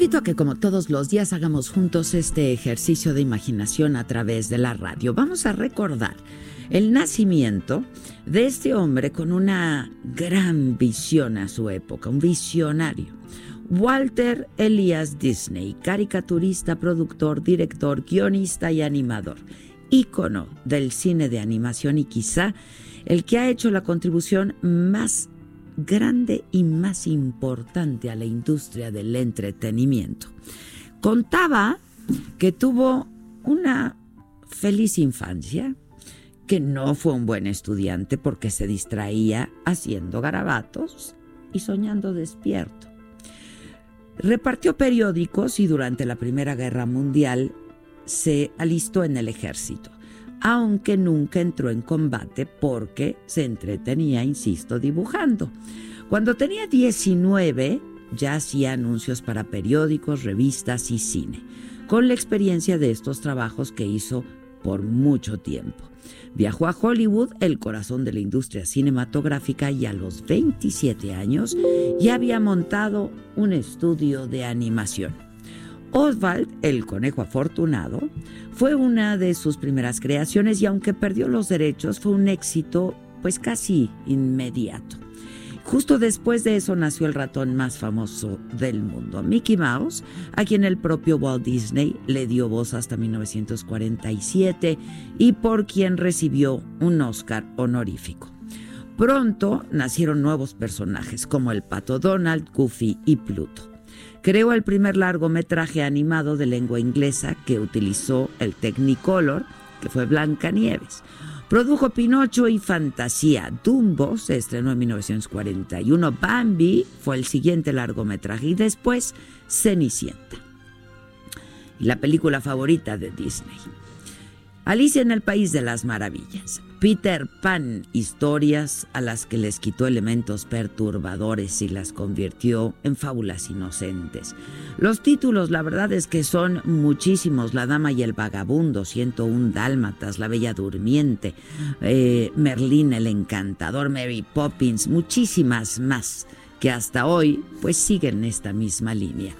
Invito a que como todos los días hagamos juntos este ejercicio de imaginación a través de la radio. Vamos a recordar el nacimiento de este hombre con una gran visión a su época, un visionario. Walter Elias Disney, caricaturista, productor, director, guionista y animador, ícono del cine de animación y quizá el que ha hecho la contribución más grande y más importante a la industria del entretenimiento. Contaba que tuvo una feliz infancia, que no fue un buen estudiante porque se distraía haciendo garabatos y soñando despierto. Repartió periódicos y durante la Primera Guerra Mundial se alistó en el ejército aunque nunca entró en combate porque se entretenía, insisto, dibujando. Cuando tenía 19 ya hacía anuncios para periódicos, revistas y cine, con la experiencia de estos trabajos que hizo por mucho tiempo. Viajó a Hollywood, el corazón de la industria cinematográfica, y a los 27 años ya había montado un estudio de animación. Oswald, el conejo afortunado, fue una de sus primeras creaciones y aunque perdió los derechos fue un éxito pues casi inmediato. Justo después de eso nació el ratón más famoso del mundo, Mickey Mouse, a quien el propio Walt Disney le dio voz hasta 1947 y por quien recibió un Oscar honorífico. Pronto nacieron nuevos personajes como el pato Donald, Goofy y Pluto. Creó el primer largometraje animado de lengua inglesa que utilizó el Technicolor, que fue Blancanieves. Produjo Pinocho y Fantasía. Dumbo se estrenó en 1941. Bambi fue el siguiente largometraje y después Cenicienta. Y la película favorita de Disney. Alicia en el País de las Maravillas. Peter Pan, historias a las que les quitó elementos perturbadores y las convirtió en fábulas inocentes. Los títulos, la verdad es que son muchísimos. La Dama y el Vagabundo, 101 Dálmatas, La Bella Durmiente, eh, Merlín el Encantador, Mary Poppins, muchísimas más que hasta hoy pues siguen esta misma línea.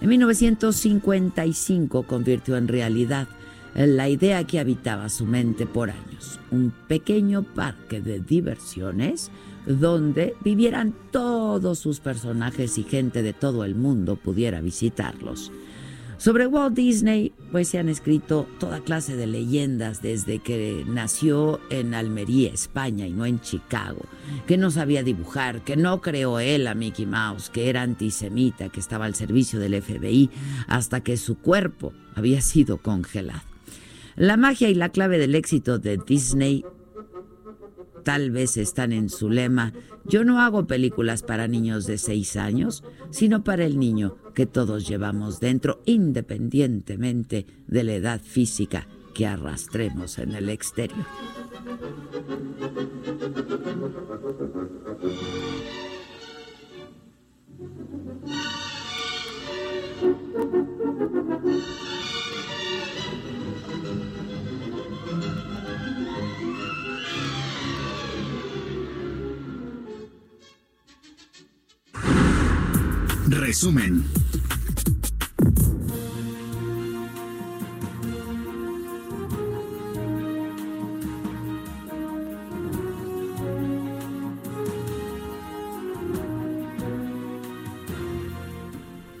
En 1955 convirtió en realidad la idea que habitaba su mente por años, un pequeño parque de diversiones donde vivieran todos sus personajes y gente de todo el mundo pudiera visitarlos. Sobre Walt Disney, pues se han escrito toda clase de leyendas desde que nació en Almería, España, y no en Chicago, que no sabía dibujar, que no creó él a Mickey Mouse, que era antisemita, que estaba al servicio del FBI, hasta que su cuerpo había sido congelado. La magia y la clave del éxito de Disney tal vez están en su lema, yo no hago películas para niños de seis años, sino para el niño que todos llevamos dentro, independientemente de la edad física que arrastremos en el exterior. Resumen.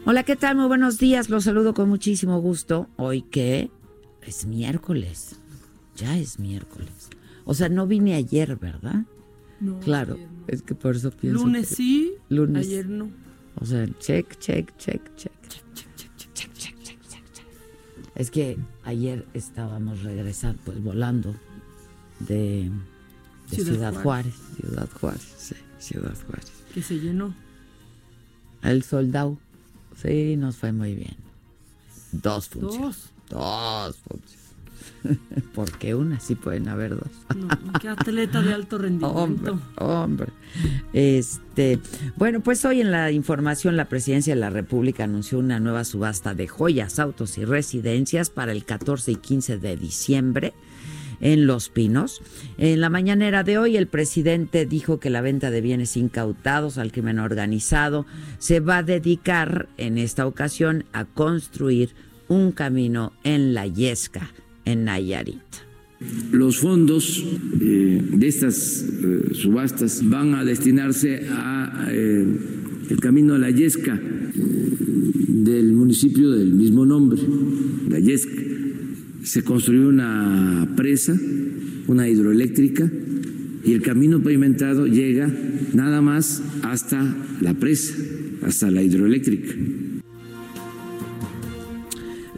Hola, ¿qué tal? Muy buenos días. Los saludo con muchísimo gusto. Hoy que es miércoles. Ya es miércoles. O sea, no vine ayer, ¿verdad? No, claro, ayer no. es que por eso pienso. Lunes que- sí, Lunes. ayer no. O sea, check, check, check, check. Check, check, check, check, check, check, check. Es que ayer estábamos regresando, pues volando de, de Ciudad, Ciudad Juárez. Juárez. Ciudad Juárez, sí, Ciudad Juárez. Que se llenó. El soldado, sí, nos fue muy bien. Dos funciones. Dos. Dos funciones. Porque una sí pueden haber dos. No, qué atleta de alto rendimiento. Hombre, hombre. Este, bueno, pues hoy en la información la Presidencia de la República anunció una nueva subasta de joyas, autos y residencias para el 14 y 15 de diciembre en Los Pinos. En la mañanera de hoy el presidente dijo que la venta de bienes incautados al crimen organizado se va a dedicar en esta ocasión a construir un camino en la Yesca, en Nayarit. Los fondos eh, de estas eh, subastas van a destinarse a eh, el camino a la Yesca del municipio del mismo nombre, la Yesca. Se construyó una presa, una hidroeléctrica, y el camino pavimentado llega nada más hasta la presa, hasta la hidroeléctrica.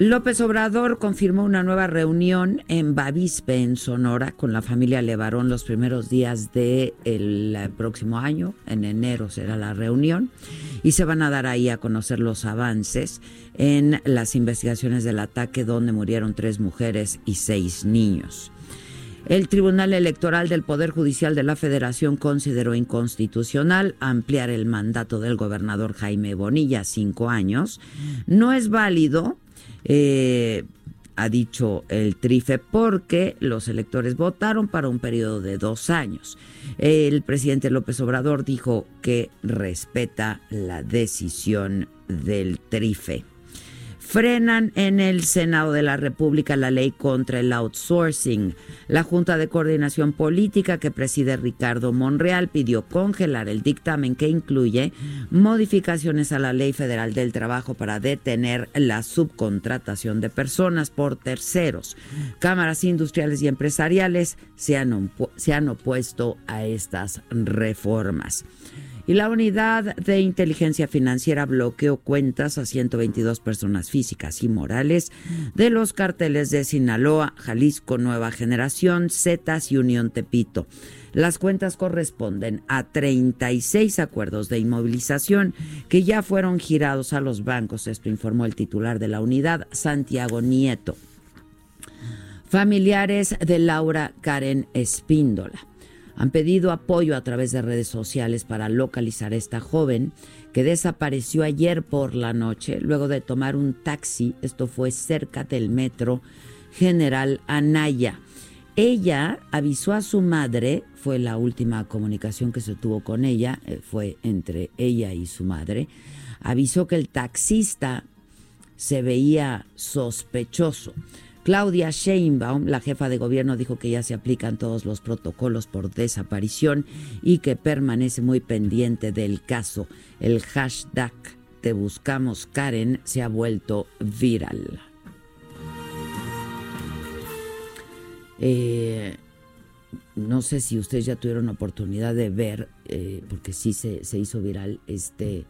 López Obrador confirmó una nueva reunión en Bavispe, en Sonora, con la familia Levarón los primeros días del próximo año. En enero será la reunión y se van a dar ahí a conocer los avances en las investigaciones del ataque donde murieron tres mujeres y seis niños. El Tribunal Electoral del Poder Judicial de la Federación consideró inconstitucional ampliar el mandato del gobernador Jaime Bonilla cinco años. No es válido eh, ha dicho el Trife, porque los electores votaron para un periodo de dos años. El presidente López Obrador dijo que respeta la decisión del Trife. Frenan en el Senado de la República la ley contra el outsourcing. La Junta de Coordinación Política que preside Ricardo Monreal pidió congelar el dictamen que incluye modificaciones a la Ley Federal del Trabajo para detener la subcontratación de personas por terceros. Cámaras industriales y empresariales se han, se han opuesto a estas reformas. Y la unidad de inteligencia financiera bloqueó cuentas a 122 personas físicas y morales de los carteles de Sinaloa, Jalisco Nueva Generación, Zetas y Unión Tepito. Las cuentas corresponden a 36 acuerdos de inmovilización que ya fueron girados a los bancos, esto informó el titular de la unidad, Santiago Nieto. Familiares de Laura Karen Espíndola han pedido apoyo a través de redes sociales para localizar a esta joven que desapareció ayer por la noche luego de tomar un taxi, esto fue cerca del metro General Anaya. ella avisó a su madre, fue la última comunicación que se tuvo con ella, eh, fue entre ella y su madre, avisó que el taxista se veía sospechoso. Claudia Sheinbaum, la jefa de gobierno, dijo que ya se aplican todos los protocolos por desaparición y que permanece muy pendiente del caso. El hashtag Te Buscamos Karen se ha vuelto viral. Eh, no sé si ustedes ya tuvieron oportunidad de ver, eh, porque sí se, se, hizo viral este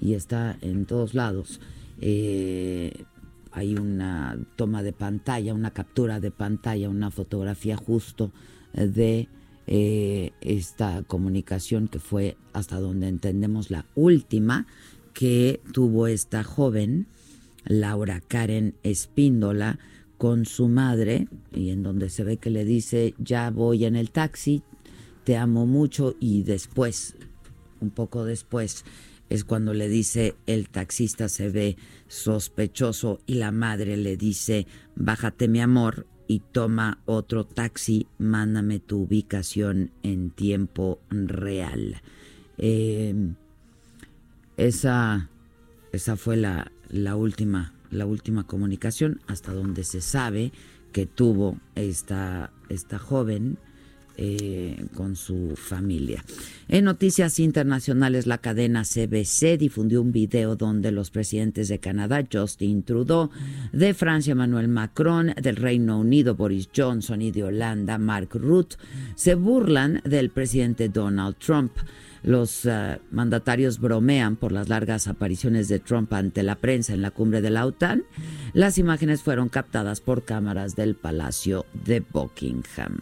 y está en todos lados. Eh, hay una toma de pantalla, una captura de pantalla, una fotografía justo de eh, esta comunicación que fue hasta donde entendemos la última que tuvo esta joven, Laura Karen Espíndola, con su madre, y en donde se ve que le dice, ya voy en el taxi, te amo mucho, y después, un poco después, es cuando le dice el taxista se ve sospechoso y la madre le dice, bájate mi amor y toma otro taxi, mándame tu ubicación en tiempo real. Em, esa, esa fue la, la, última, la última comunicación hasta donde se sabe que tuvo esta, esta joven eh, con su familia. En noticias internacionales, la cadena CBC difundió un video donde los presidentes de Canadá, Justin Trudeau, de Francia, Emmanuel Macron, del Reino Unido, Boris Johnson y de Holanda, Mark Rutte, se burlan del presidente Donald Trump. Los uh, mandatarios bromean por las largas apariciones de Trump ante la prensa en la cumbre de la OTAN. Las imágenes fueron captadas por cámaras del Palacio de Buckingham.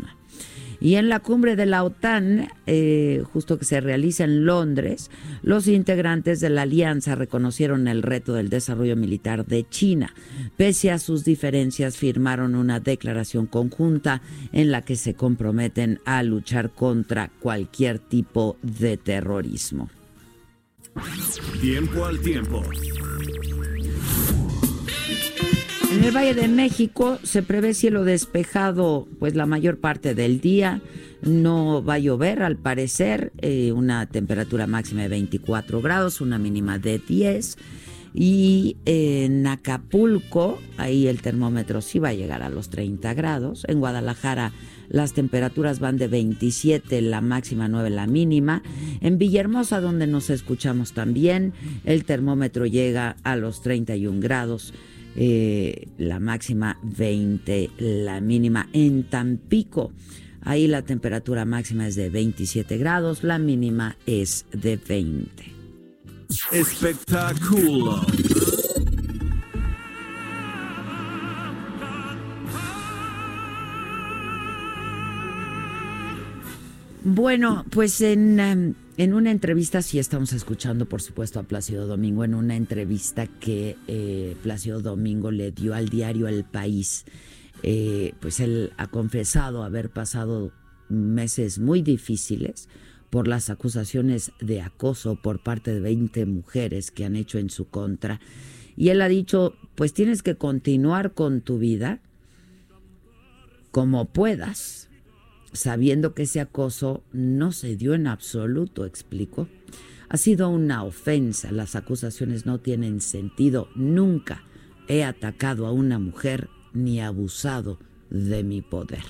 Y en la cumbre de la OTAN, eh, justo que se realiza en Londres, los integrantes de la alianza reconocieron el reto del desarrollo militar de China. Pese a sus diferencias, firmaron una declaración conjunta en la que se comprometen a luchar contra cualquier tipo de terrorismo. Tiempo al tiempo. En el Valle de México se prevé cielo despejado pues la mayor parte del día. No va a llover al parecer, eh, una temperatura máxima de 24 grados, una mínima de 10. Y en Acapulco, ahí el termómetro sí va a llegar a los 30 grados. En Guadalajara las temperaturas van de 27, la máxima 9, la mínima. En Villahermosa, donde nos escuchamos también, el termómetro llega a los 31 grados. Eh, la máxima 20, la mínima en Tampico. Ahí la temperatura máxima es de 27 grados, la mínima es de 20. Espectáculo. Bueno, pues en, em, en, una entrevista, sí estamos escuchando, por supuesto, a Plácido Domingo, en una entrevista que eh, Plácido Domingo le dio al diario El País, eh, pues él ha confesado haber pasado meses muy difíciles por las acusaciones de acoso por parte de 20 mujeres que han hecho en su contra. Y él ha dicho, pues tienes que continuar con tu vida como puedas sabiendo que ese acoso no se dio en absoluto, explicó. Ha sido una ofensa, las acusaciones no tienen sentido, nunca he atacado a una mujer ni abusado de mi poder.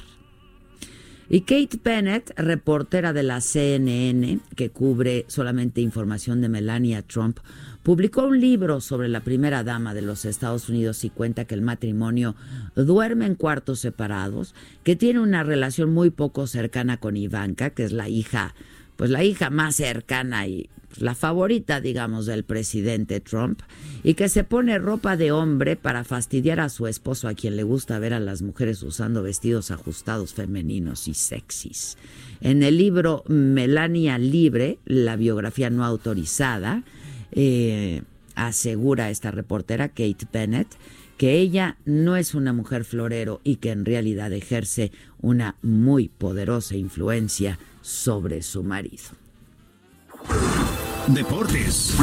Y Kate Bennett, reportera de la CNN, que cubre solamente información de Melania Trump, publicó un libro sobre la primera dama de los Estados Unidos y cuenta que el matrimonio duerme en cuartos separados, que tiene una relación muy poco cercana con Ivanka, que es la hija, pues la hija más cercana y pues, la favorita, digamos, del presidente Trump, y que se pone ropa de hombre para fastidiar a su esposo, a quien le gusta ver a las mujeres usando vestidos ajustados femeninos y sexys. En el libro Melania Libre, la biografía no autorizada, eh, asegura esta reportera Kate Bennett que ella no es una mujer florero y que en realidad ejerce una muy poderosa influencia sobre su marido. Deportes.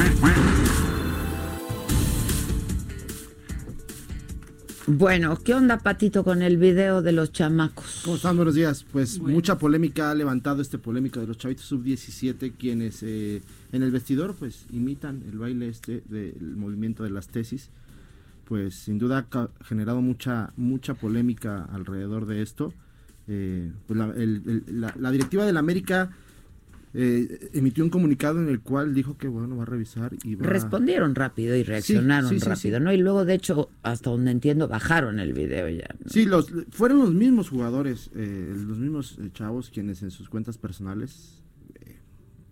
Bueno, ¿qué onda, Patito, con el video de los chamacos? ¿Cómo están? Buenos días. Pues mucha polémica ha levantado este polémico de los chavitos sub-17, quienes eh, en el vestidor pues imitan el baile este del movimiento de las tesis. Pues sin duda ha generado mucha, mucha polémica alrededor de esto. Eh, pues la, la, la directiva de la América eh, emitió un comunicado en el cual dijo que bueno va a revisar y va respondieron rápido y reaccionaron rápido no y luego de hecho hasta donde entiendo bajaron el video ya sí los fueron los mismos jugadores eh, los mismos eh, chavos quienes en sus cuentas personales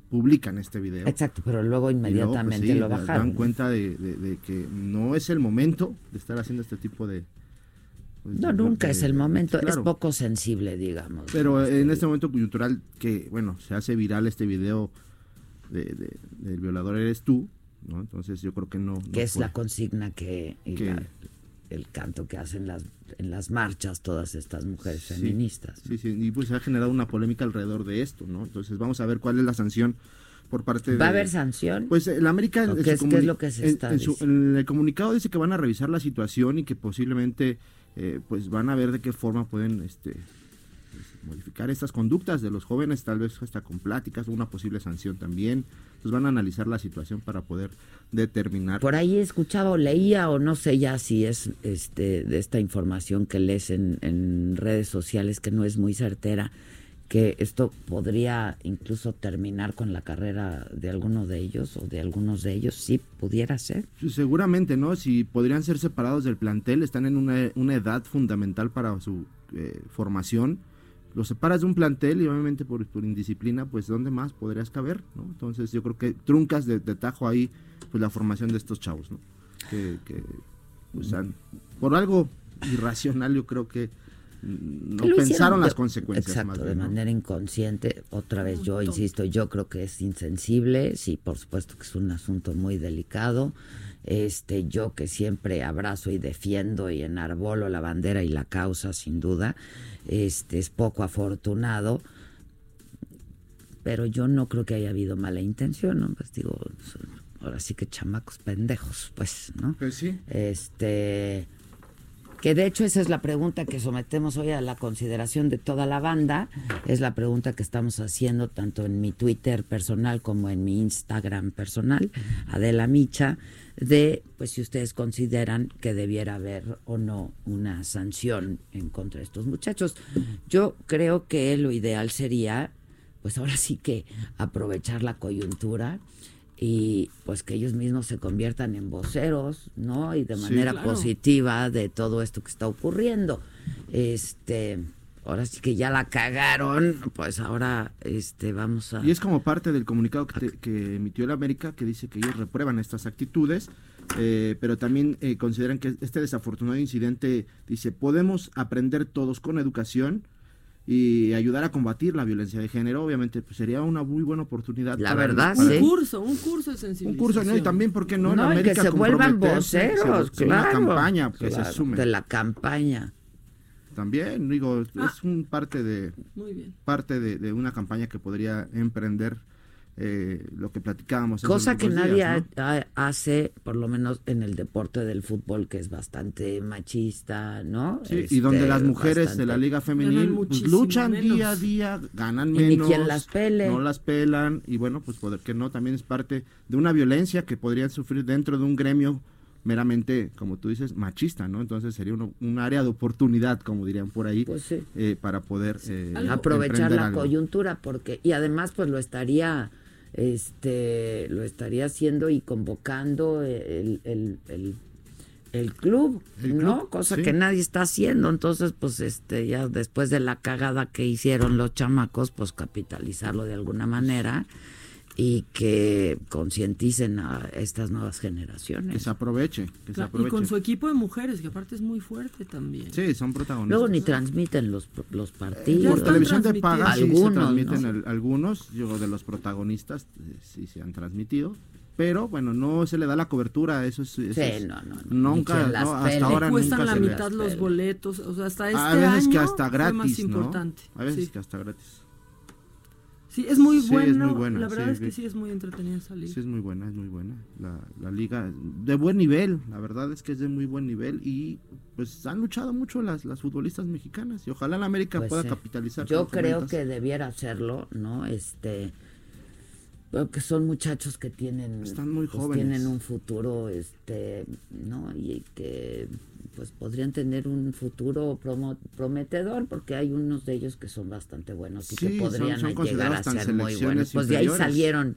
publican este video. Exacto pero luego pues, inmediatamente lo bajaron. dan cuenta de que no es el momento de estar haciendo este tipo de pues, no, nunca es el momento, es poco sensible, digamos. Pero en este momento coyuntural que, bueno, se hace viral este video de, del violador eres tú, ¿no? Entonces yo creo que no. Que es la consigna que, el canto que hacen las, en las marchas todas estas mujeres feministas. Sí, sí, y pues se ha generado una polémica alrededor de esto, ¿no? Entonces vamos a ver cuál es la sanción por parte de... ¿Va a haber sanción? Pues el América... ¿Qué, es, lo que se está en, en, el comunicado dice que van a revisar la situación y que posiblemente eh, pues van a ver de qué forma pueden este, pues, modificar estas conductas de los jóvenes, tal vez hasta con pláticas, una posible sanción también. Entonces van a analizar la situación para poder determinar. Por ahí he escuchado, leía o no sé ya si es este de esta información que lees en, en redes sociales que no es muy certera, que esto podría incluso terminar con la carrera de alguno de ellos o de algunos de ellos, sí pudiera ser. Seguramente, ¿no? Si podrían ser separados del plantel, están en una, una edad fundamental para su eh, formación. Los separas de un plantel y obviamente por, indisciplina, pues ¿dónde más podrías caber? ¿no? Entonces yo creo que truncas de, tajo ahí pues la formación de estos chavos, ¿no? Que, que pues, por algo irracional yo creo que no pensaron las consecuencias. Exacto, de manera inconsciente. Otra vez yo insisto, yo creo que es insensible, sí, por supuesto que es un asunto muy delicado. Este, yo que siempre abrazo y defiendo y enarbolo la bandera y la causa, sin duda, este es poco afortunado, pero yo no creo que haya habido mala intención, ¿no? Pues digo, ahora sí que chamacos pendejos, pues, ¿no? Pues sí. Este, que de hecho esa es la pregunta que sometemos hoy a la consideración de toda la banda, es la pregunta que estamos haciendo tanto en mi Twitter personal como en mi Instagram personal, Adela Micha, de pues si ustedes consideran que debiera haber o no una sanción en contra de estos muchachos. Yo creo que lo ideal sería pues ahora sí que aprovechar la coyuntura y pues que ellos mismos se conviertan en voceros, ¿no? Y de manera positiva de todo esto que está ocurriendo. Este, ahora sí que ya la cagaron, pues ahora este vamos a Y es como parte del comunicado que, emitió la América que dice que ellos reprueban estas actitudes. Eh, pero también eh, consideran que este desafortunado incidente, dice, podemos aprender todos con educación, y ayudar a combatir la violencia de género, obviamente pues sería una muy buena oportunidad. La verdad, Un curso, un curso de sensibilización. Un curso, ¿no? Y también, ¿por qué no? no que se vuelvan voceros, claro. Una campaña que se sume. De la campaña. También, digo, ah. es un parte de... Muy bien. Parte de, de una campaña que podría emprender eh, lo que platicábamos. Cosa que nadie hace, por lo menos en el deporte del fútbol, que es bastante machista, ¿no? Sí, y donde las este, mujeres de la liga femenil pues, luchan día a día, ganan menos. Y ni quien las pele. No las pelan, y bueno, pues poder que no, también es parte de una violencia que podrían sufrir dentro de un gremio meramente, como tú dices, machista, ¿no? Entonces sería un área de oportunidad, como dirían por ahí, pues eh, para poder eh, aprovechar la coyuntura, porque y además pues lo estaría este lo estaría haciendo y convocando el, el, el, club, ¿no? Cosa que nadie está haciendo. Entonces, pues este ya después de la cagada que hicieron los chamacos, pues capitalizarlo de alguna manera y que concienticen a estas nuevas generaciones. Que se aproveche, que se aproveche. Y con su equipo de mujeres, que aparte es muy fuerte también. Sí, son protagonistas. Luego ni transmiten los, los partidos. Por televisión de paga algunos, se transmiten algunos, yo de los protagonistas eh, sí se han transmitido. Pero bueno, no se le da la cobertura, eso es. Eso sí, no, no, Nunca, no, hasta ahora cuestan nunca la mitad los boletos, o sea, hasta este a veces año que hasta gratis, más importante. A veces que hasta gratis. Sí, es muy, Sí, es bueno. muy buena, La verdad sí, es que vi- sí es muy entretenida esa liga. Sí, es muy buena, es muy buena. La, la liga de buen nivel, la verdad es que es de muy buen nivel y pues han luchado mucho las, las futbolistas mexicanas y ojalá la América Pues pueda sí. capitalizar. Yo creo ventas. que debiera hacerlo, ¿no? Este, porque son muchachos que tienen, Están muy pues, jóvenes. tienen un futuro, este, ¿no? Y que pues podrían tener un futuro promo- prometedor porque hay unos de ellos que son bastante buenos y que Sí, son- podrían son llegar a ser muy selecciones buenos. Pues de ahí salieron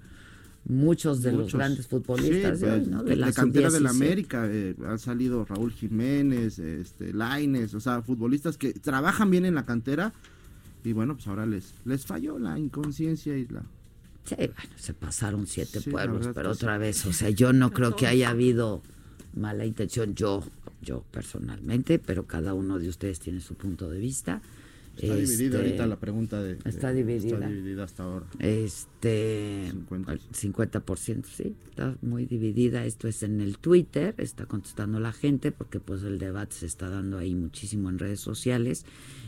muchos de los grandes futbolistas Sí, de hoy, pues, ¿no? de, la cantera de la sub-17. América eh, han salido Raúl Jiménez, este, Laines, o sea, futbolistas que trabajan bien en la cantera y bueno, pues ahora les les falló la inconsciencia y la Sí, bueno, se pasaron siete Sí, pueblos, pero que sí. otra vez, o sea, yo no creo que haya habido mala intención, yo, yo personalmente, pero cada uno de ustedes tiene su punto de vista. está dividida Este, ahorita la pregunta de, de- está dividida. está dividida hasta ahora. Este 50. el 50%, sí, está muy dividida. Esto es en el Twitter, está contestando la gente porque pues el debate se está dando ahí muchísimo en redes sociales.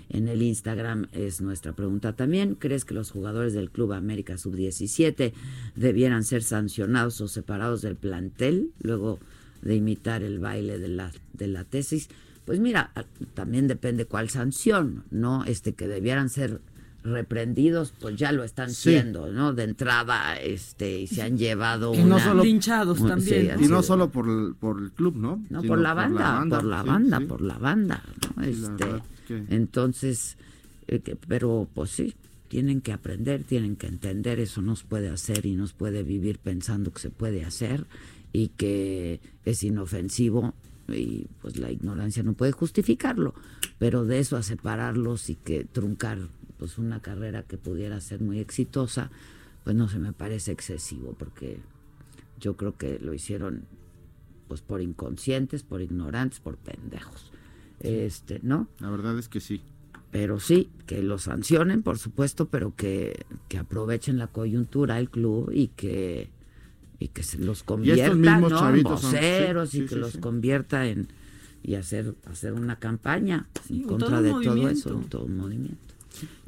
En el Instagram es nuestra pregunta también. ¿Crees que los jugadores del Club América Sub-17 debieran ser sancionados o separados del plantel luego de imitar el baile de la, de la tesis? Pues mira, también depende cuál sanción, ¿no? Este que debieran ser reprendidos, pues ya lo están Sí. siendo, ¿no? De entrada, este, y se han llevado Y no una- solo- Linchados Sí, también. Y no solo por el, por el club, ¿no? no, por la banda, por la sí, banda, sí. por la banda, ¿no? La Este, verdad que- entonces, eh, que- pero pues sí, tienen que aprender, tienen que entender, eso nos puede hacer y nos puede vivir pensando que se puede hacer y que es inofensivo y pues la ignorancia no puede justificarlo, pero de eso a separarlos y que truncar pues una carrera que pudiera ser muy exitosa, pues no se me parece excesivo porque yo creo que lo hicieron pues por inconscientes, por ignorantes, por pendejos. Este, ¿no? La verdad es que sí. Pero sí, que lo sancionen, por supuesto, pero que, que aprovechen la coyuntura el club y que y que se los convierta mismos ¿no? en chavitos son- sí, voceros y sí, que sí, los convierta en y hacer hacer una campaña en contra todo de todo eso, todo un movimiento.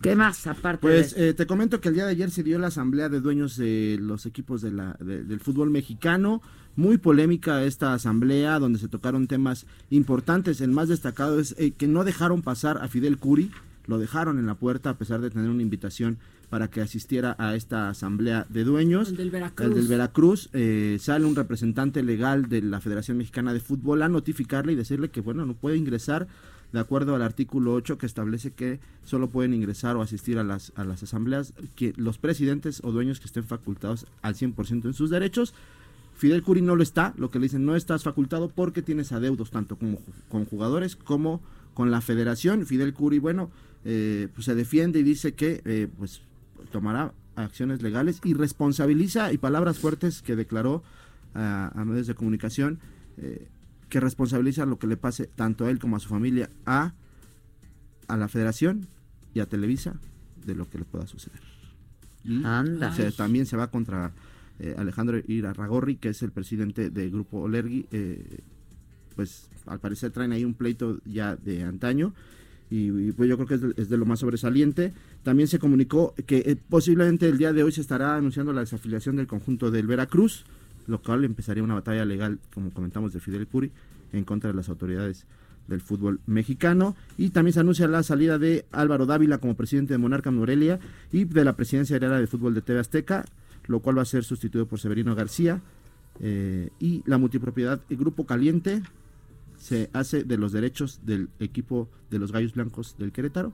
¿Qué más aparte Pues de eh, te comento que el día de ayer se dio la asamblea de dueños de los equipos de la, de- del fútbol mexicano. Muy polémica esta asamblea donde se tocaron temas importantes. El más destacado es eh, que no dejaron pasar a Fidel Curi, lo dejaron en la puerta a pesar de tener una invitación para que asistiera a esta asamblea de dueños. El del Veracruz. El del Veracruz. eh, sale un representante legal de la Federación Mexicana de Fútbol a notificarle y decirle que bueno no puede ingresar de acuerdo al artículo 8 que establece que solo pueden ingresar o asistir a las, a las asambleas que los presidentes o dueños que estén facultados al 100% en sus derechos. Fidel Curi no lo está, lo que le dicen no estás facultado porque tienes adeudos tanto como con jugadores como con la federación. Fidel Curi, bueno, eh, pues se defiende y dice que eh, pues tomará acciones legales y responsabiliza, y palabras fuertes que declaró a, a medios de comunicación, eh, que responsabiliza lo que le pase tanto a él como a su familia, a, a la federación y a Televisa de lo que le pueda suceder. Y Anda. se- también se va contra eh, Alejandro Irarragorri, que es el presidente del grupo Olergui, eh, pues al parecer traen ahí un pleito ya de antaño y, y, pues yo creo que es de, lo más sobresaliente. También se comunicó que eh, posiblemente el día de hoy se estará anunciando la desafiliación del conjunto del Veracruz, lo cual empezaría una batalla legal, como comentamos, de Fidel Curi en contra de las autoridades del fútbol mexicano. Y también se anuncia la salida de Álvaro Dávila como presidente de Monarca Morelia y de la presidencia heredera de fútbol de TV Azteca, lo cual va a ser sustituido por Severino García. Eh, y la multipropiedad el Grupo Caliente se hace de los derechos del equipo de los Gallos Blancos del Querétaro.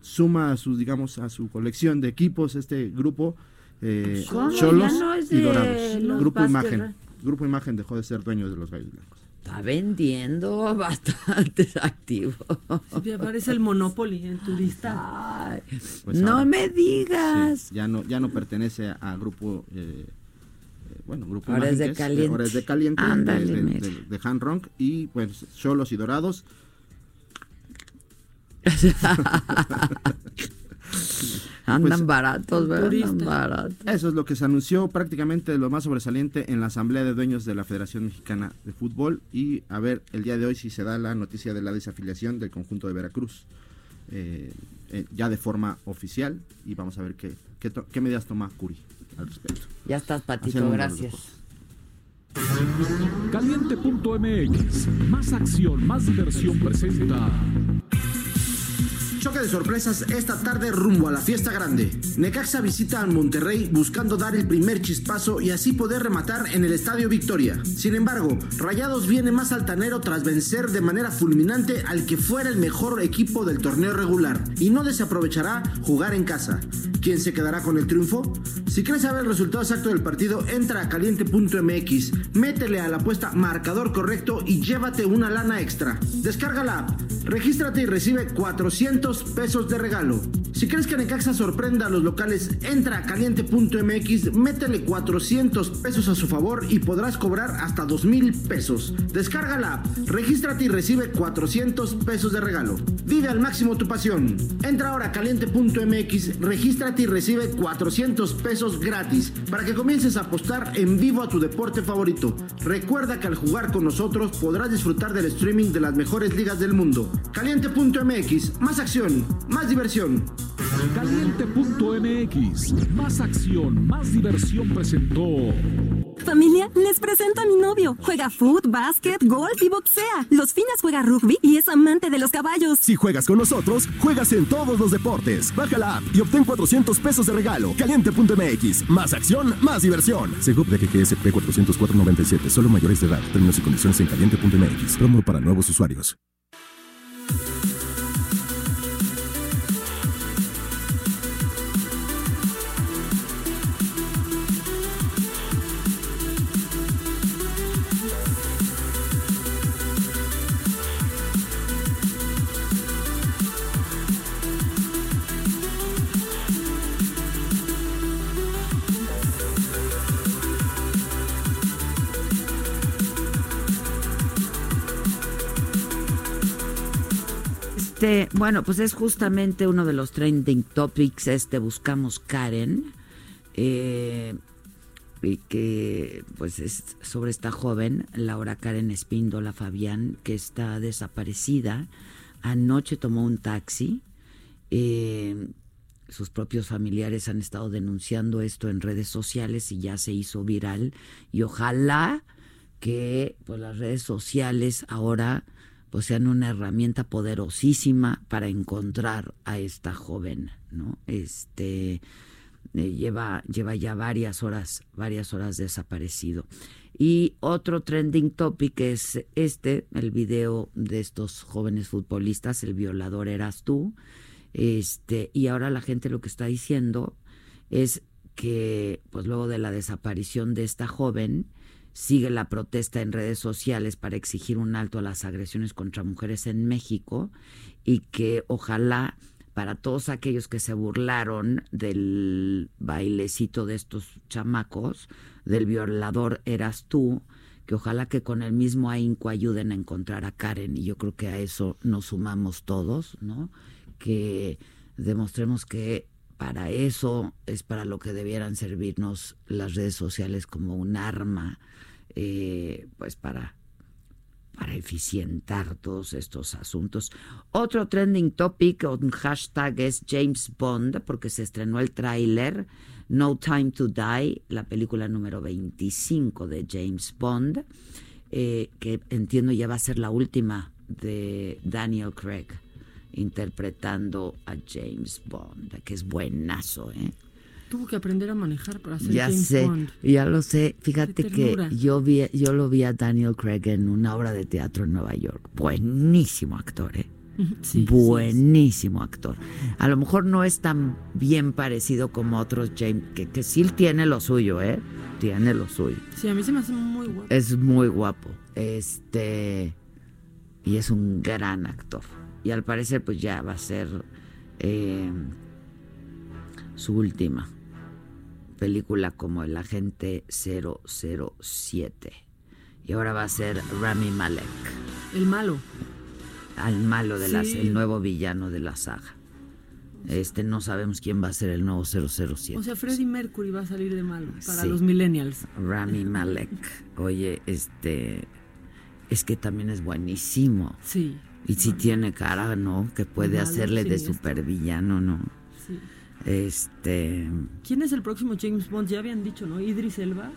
Suma a sus, digamos, a su colección de equipos este grupo eh. Cholos no y Dorados. Grupo Imagen. Grupo Imagen dejó de ser dueño de los Gallos Blancos. Está vendiendo bastante activo. Sí, aparece el Monopoly en tu lista. Ay, Pues no ahora- me digas. Sí, ya no ya no pertenece a grupo eh, bueno grupo de eh, Caliente. de caliente de, de, mira. de- de Han Ronk y pues Cholos y Dorados Andan Pues, baratos, ¿verdad? Baratos. Eso es lo que se anunció prácticamente lo más sobresaliente en la Asamblea de Dueños de la Federación Mexicana de Fútbol y a ver el día de hoy si se da la noticia de la desafiliación del conjunto de Veracruz eh, eh, ya de forma oficial y vamos a ver qué, qué, qué medidas toma Curi al respecto. Ya estás, Patito, gracias. Caliente.mx, más acción, más diversión presenta. Choque de sorpresas esta tarde rumbo a la fiesta grande. Necaxa visita a Monterrey buscando dar el primer chispazo y así poder rematar en el Estadio Victoria. Sin embargo, Rayados viene más altanero tras vencer de manera fulminante al que fuera el mejor equipo del torneo regular y no desaprovechará jugar en casa. ¿Quién se quedará con el triunfo? Si quieres saber el resultado exacto del partido, entra a caliente.mx, métele a la apuesta marcador correcto y llévate una lana extra. Descarga la app, regístrate y recibe 400 pesos de regalo. Si crees que Necaxa sorprenda a los locales, entra a caliente.mx, métele 400 pesos a su favor y podrás cobrar hasta 2000 pesos. Descarga la app, regístrate y recibe 400 pesos de regalo. Vive al máximo tu pasión. Entra ahora a caliente.mx, regístrate y recibe 400 pesos gratis para que comiences a apostar en vivo a tu deporte favorito. Recuerda que al jugar con nosotros podrás disfrutar del streaming de las mejores ligas del mundo. Caliente.mx, más acción, más diversión. Caliente.mx, más acción, más diversión presentó. Familia, les presento a mi novio. Juega foot, básquet, golf y boxea. Los fines juega rugby y es amante de los caballos. Si juegas con nosotros, juegas en todos los deportes. Baja la app y obtén 400 pesos de regalo. Caliente.mx. Más acción, más diversión. Segov de GGSP 404.97. Solo mayores de edad. Términos y condiciones en caliente.mx. Promo para nuevos usuarios. Bueno, pues es justamente uno de los trending topics, este Buscamos Karen, eh, y que pues es sobre esta joven, Laura Karen Espíndola Fabián, que está desaparecida. Anoche tomó un taxi. eh, sus propios familiares han estado denunciando esto en redes sociales y ya se hizo viral. Y ojalá que pues, las redes sociales ahora pues sean una herramienta poderosísima para encontrar a esta joven, ¿no? Este eh, lleva lleva ya varias horas, varias horas desaparecido. Y otro trending topic es este, el video de estos jóvenes futbolistas, el violador eras tú. Este, y ahora la gente lo que está diciendo es que pues luego de la desaparición de esta joven, sigue la protesta en redes sociales para exigir un alto a las agresiones contra mujeres en México y que ojalá para todos aquellos que se burlaron del bailecito de estos chamacos, del violador eras tú, que ojalá que con el mismo ahínco ayuden a encontrar a Karen y yo creo que a eso nos sumamos todos, ¿no? Que demostremos que para eso es para lo que debieran servirnos las redes sociales como un arma, eh, pues para, para eficientar todos estos asuntos. Otro trending topic, un hashtag es James Bond, porque se estrenó el tráiler No Time to Die, la película número 25 de James Bond, eh, que entiendo ya va a ser la última de Daniel Craig interpretando a James Bond, que es buenazo, ¿eh? Tuvo que aprender a manejar para ser Ya James sé, Bond. ya lo sé. Fíjate que yo vi, yo lo vi a Daniel Craig en una obra de teatro en Nueva York. Buenísimo actor, ¿eh? Sí, Buenísimo actor. A lo mejor no es tan bien parecido como otros James, que, que sí tiene lo suyo, ¿eh? Tiene lo suyo. Sí, a mí se me hace muy guapo. Es muy guapo. Este. Y es un gran actor. Y al parecer, pues ya va a ser eh, su última película como El Agente 007. Y ahora va a ser Rami Malek, El malo. al malo de la, Sí. el nuevo villano de la saga. Este no sabemos quién va a ser el nuevo 007. O sea, Freddie Mercury va a salir de malo para Sí. los millennials. Rami Malek. Oye, este es que también es buenísimo. Sí. Y si tiene cara, ¿no? Que puede Malo, hacerle de siniestro. supervillano, ¿no? Sí. Este. ¿Quién es el próximo James Bond? Ya habían dicho, ¿no? Idris Elba.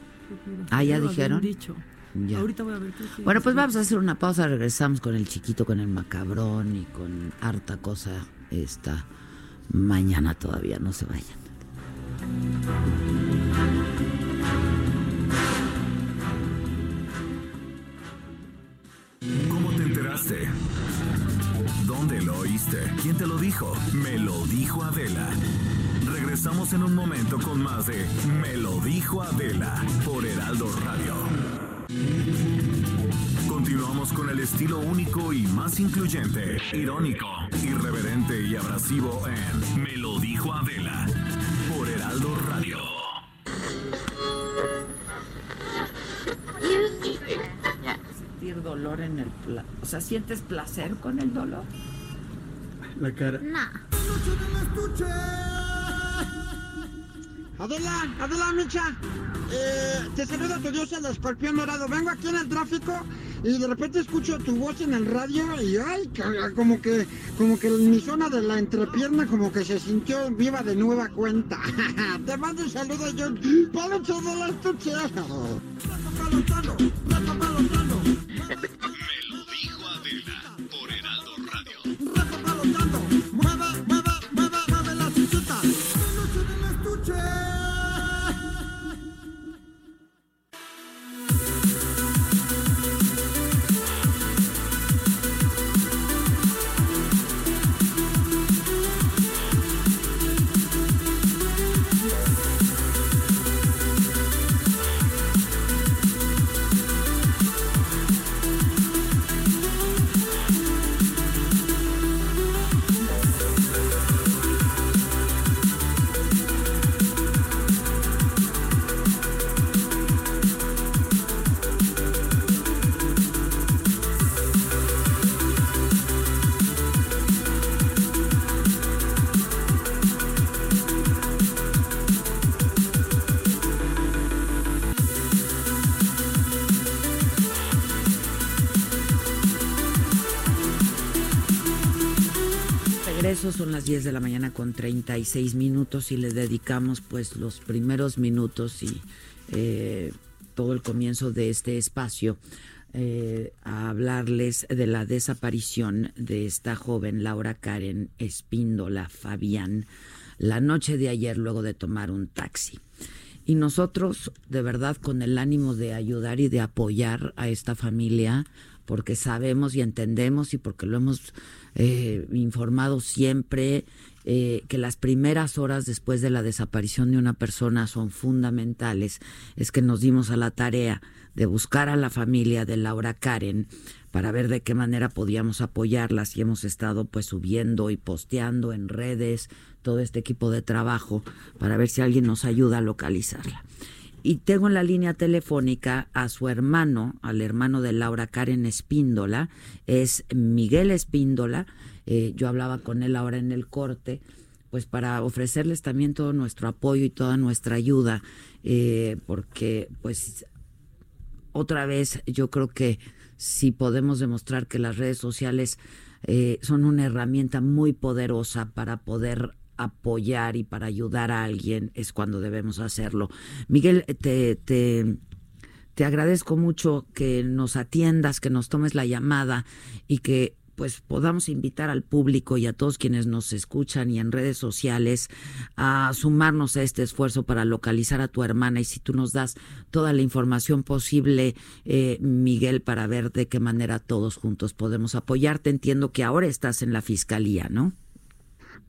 Ah, ya dijeron. dicho. Ya. Ahorita voy a ver. Bueno, pues vamos a hacer una pausa. Regresamos con el chiquito, con el macabrón y con harta cosa esta mañana todavía. No se vayan. ¿Cómo te enteraste? ¿Dónde lo oíste? ¿Quién te lo dijo? Me lo dijo Adela. Regresamos en un momento con más de Me lo dijo Adela por Heraldo Radio. Continuamos con el estilo único y más incluyente, irónico, irreverente y abrasivo en Me lo dijo Adela por Heraldo Radio. Sentir dolor en el. pla- O sea, ¿sientes placer con el dolor? La cara. Adela, Adela, Micha. Eh, te saluda tu dios el escorpión dorado. Vengo aquí en el tráfico y de repente escucho tu voz en el radio y ay, como que, como que mi zona de la entrepierna como que se sintió viva de nueva cuenta. te mando un saludo yo. Palocho de la estuche. Las 10 de la mañana con 36 minutos y le dedicamos pues los primeros minutos y eh, todo el comienzo de este espacio eh, a hablarles de la desaparición de esta joven Laura Karen Espíndola Fabián la noche de ayer luego de tomar un taxi. Y nosotros, de verdad, con el ánimo de ayudar y de apoyar a esta familia, porque sabemos y entendemos y porque lo hemos eh, informado siempre, eh, que las primeras horas después de la desaparición de una persona son fundamentales, es que nos dimos a la tarea de buscar a la familia de Laura Karen para ver de qué manera podíamos apoyarlas y hemos estado pues subiendo y posteando en redes todo este equipo de trabajo para ver si alguien nos ayuda a localizarla. Y tengo en la línea telefónica a su hermano, al hermano de Laura Karen Espíndola, es Miguel Espíndola. Eh, yo hablaba con él ahora en el corte, pues para ofrecerles también todo nuestro apoyo y toda nuestra ayuda, eh, porque pues otra vez yo creo que si podemos demostrar que las redes sociales eh, son una herramienta muy poderosa para poder apoyar y para ayudar a alguien, es cuando debemos hacerlo. Miguel, te, te, te agradezco mucho que nos atiendas, que nos tomes la llamada y que pues podamos invitar al público y a todos quienes nos escuchan y en redes sociales a sumarnos a este esfuerzo para localizar a tu hermana y si tú nos das toda la información posible, eh, Miguel, para ver de qué manera todos juntos podemos apoyarte. Entiendo que ahora estás en la fiscalía, ¿no?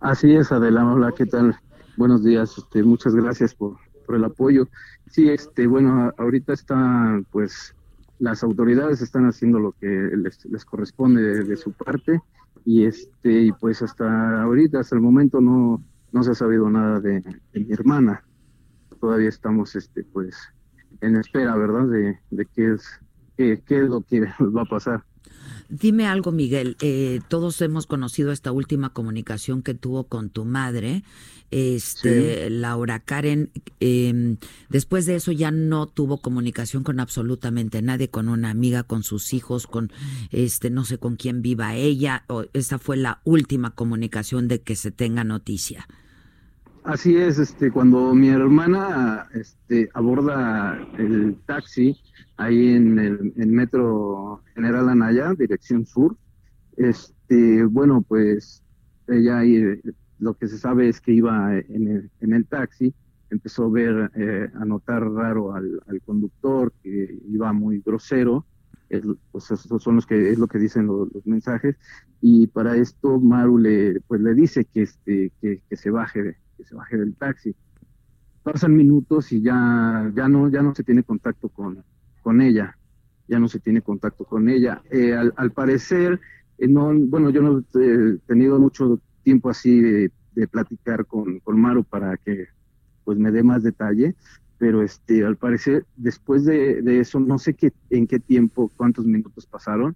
Así es, Adela, hola, ¿qué tal? Buenos días, este, muchas gracias por, el apoyo. Sí, este, bueno, ahorita está, pues, las autoridades están haciendo lo que les, les corresponde de, su parte y este, pues hasta ahorita, hasta el momento no, no se ha sabido nada de, mi hermana. Todavía estamos, este, pues, en espera, ¿verdad? De, de qué es, qué, qué es lo que va a pasar. Dime algo, Miguel. eh, todos hemos conocido esta última comunicación que tuvo con tu madre, este, Laura Karen. eh, después de eso ya no tuvo comunicación con absolutamente nadie, con una amiga, con sus hijos, con este, no sé con quién viva ella. O esa fue la última comunicación de que se tenga noticia. Así es, este, cuando mi hermana este, aborda el taxi ahí en el metro General Anaya, dirección sur, este, bueno, pues ella ahí, lo que se sabe es que iba en el, en el taxi, empezó a ver, eh, a notar raro al, conductor, que iba muy grosero, pues esos son los que es lo que dicen los, mensajes, y para esto Maru le, pues le dice que este, que, que se baje, que se baje del taxi. Pasan minutos y ya, ya no, ya no se tiene contacto con, con ella, ya no se tiene contacto con ella. Eh, al, al, parecer, eh, no, bueno, yo no he tenido mucho tiempo así de, platicar con, con, Maru para que pues me dé más detalle, pero este, al parecer después de, eso, no sé qué, en qué tiempo, cuántos minutos pasaron,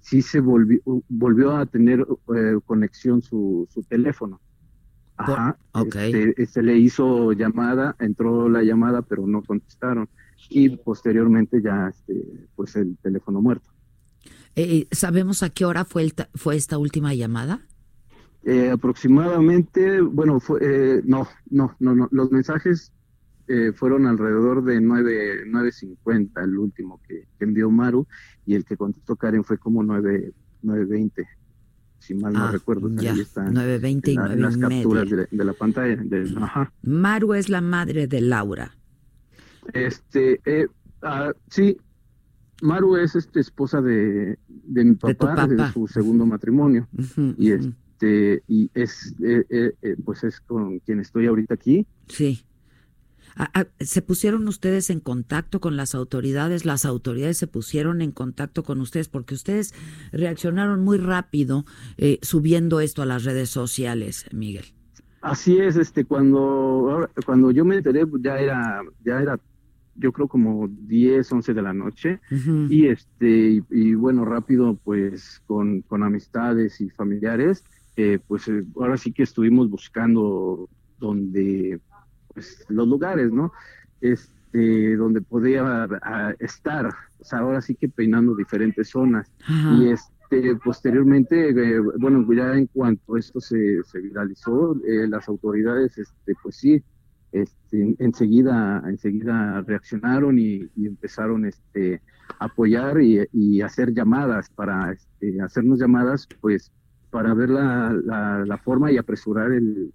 sí se volvió, volvió a tener eh, conexión su, su teléfono. Ajá, este, este, le hizo llamada, entró la llamada, pero no contestaron. Y posteriormente ya, este, pues el teléfono muerto. Eh, ¿Sabemos a qué hora fue, fue esta última llamada? Eh, aproximadamente, bueno, fue, eh, no, no, no, no, los mensajes eh, fueron alrededor de 9, 9.50, el último que, envió Maru, y el que contestó Karen fue como 9, 9.20, si mal no ah, recuerdo. Ya, 9.20 y 9 las capturas de, la pantalla. Maru es la madre de Laura. Este, eh, ah, sí, Maru es este, esposa de, de mi papá, de, su segundo matrimonio. y es este, y es, eh, eh, eh, pues es con quien estoy ahorita aquí. Sí. ¿Se pusieron ustedes en contacto con las autoridades? Las autoridades se pusieron en contacto con ustedes porque ustedes reaccionaron muy rápido subiendo esto a las redes sociales, Miguel. Así es, este, cuando, cuando yo me enteré, pues, ya era, ya era, yo creo como 10, 11 de la noche, y este, y, bueno, rápido, pues, con, con amistades y familiares, eh, pues eh, ahora sí que estuvimos buscando donde, pues los lugares, ¿no? Este, donde podía estar, o sea, ahora sí que peinando diferentes zonas. Y este, posteriormente, eh, bueno, ya en cuanto esto se, se viralizó, las autoridades, este, pues sí, este, enseguida, enseguida reaccionaron y, empezaron este, a apoyar y, hacer llamadas para este, hacernos llamadas, pues para ver la, la, forma y apresurar el,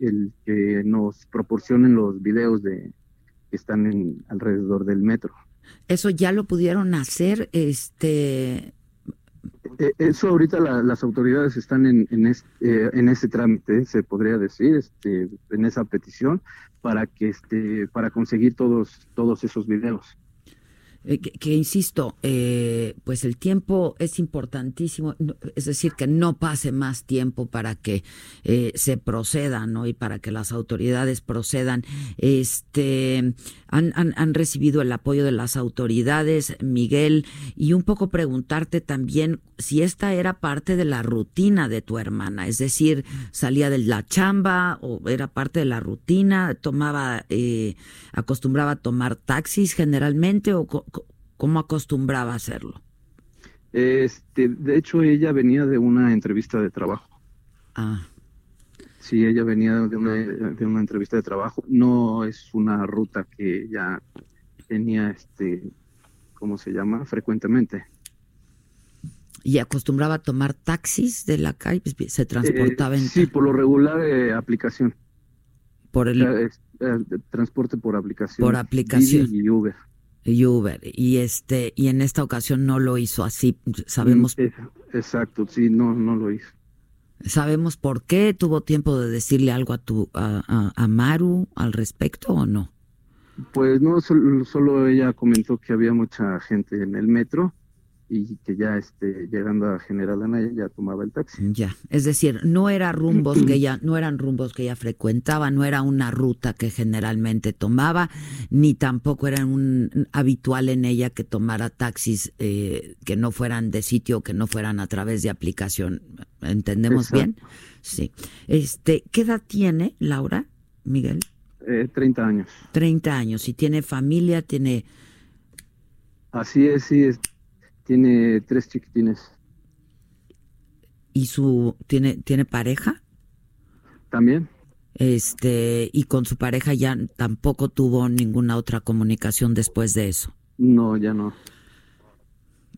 el que nos proporcionen los videos de que están en, alrededor del metro. Eso ya lo pudieron hacer, este. E, eso ahorita las autoridades están en, en, este, en ese trámite, se podría decir, este, en esa petición para que este, para conseguir todos todos esos videos. Eh, que, insisto, eh, pues el tiempo es importantísimo, es decir, que no pase más tiempo para que eh, se proceda, ¿no? Y para que las autoridades procedan. Este, han, han, recibido el apoyo de las autoridades, Miguel, y un poco preguntarte también si esta era parte de la rutina de tu hermana, es decir, salía de la chamba o era parte de la rutina, tomaba, acostumbraba tomar taxis generalmente o ¿Cómo acostumbraba a hacerlo? Este, de hecho, ella venía de una entrevista de trabajo. Ah. Sí, ella venía de una, de una entrevista de trabajo. No es una ruta que ella tenía, este, ¿cómo se llama? Frecuentemente. ¿Y acostumbraba a tomar taxis de la calle? Pues, ¿Se transportaba en...? Sí, por lo regular, eh, aplicación. Por el... Eh, transporte por aplicación. Por aplicación. y Uber y Uber. Y este y en esta ocasión no lo hizo así. Sabemos exacto sí no no lo hizo. Sabemos por qué tuvo tiempo de decirle algo a tu a, a, Maru al respecto o no pues no solo ella comentó que había mucha gente en el metro y que ya este, llegando a General Anaya ya tomaba el taxi. Ya, es decir, no era rumbos que ella, no eran rumbos que ella frecuentaba, no era una ruta que generalmente tomaba, ni tampoco era un habitual en ella que tomara taxis eh, que no fueran de sitio, que no fueran a través de aplicación. ¿Entendemos bien? Sí. Este, ¿qué edad tiene Laura, Miguel? Eh, 30 años. 30 años. ¿Y tiene familia? ¿Tiene...? Así es, sí. Es tiene tres chiquitines. ¿Y su tiene tiene pareja? También. Este, y con su pareja ya tampoco tuvo ninguna otra comunicación después de eso. No, ya no.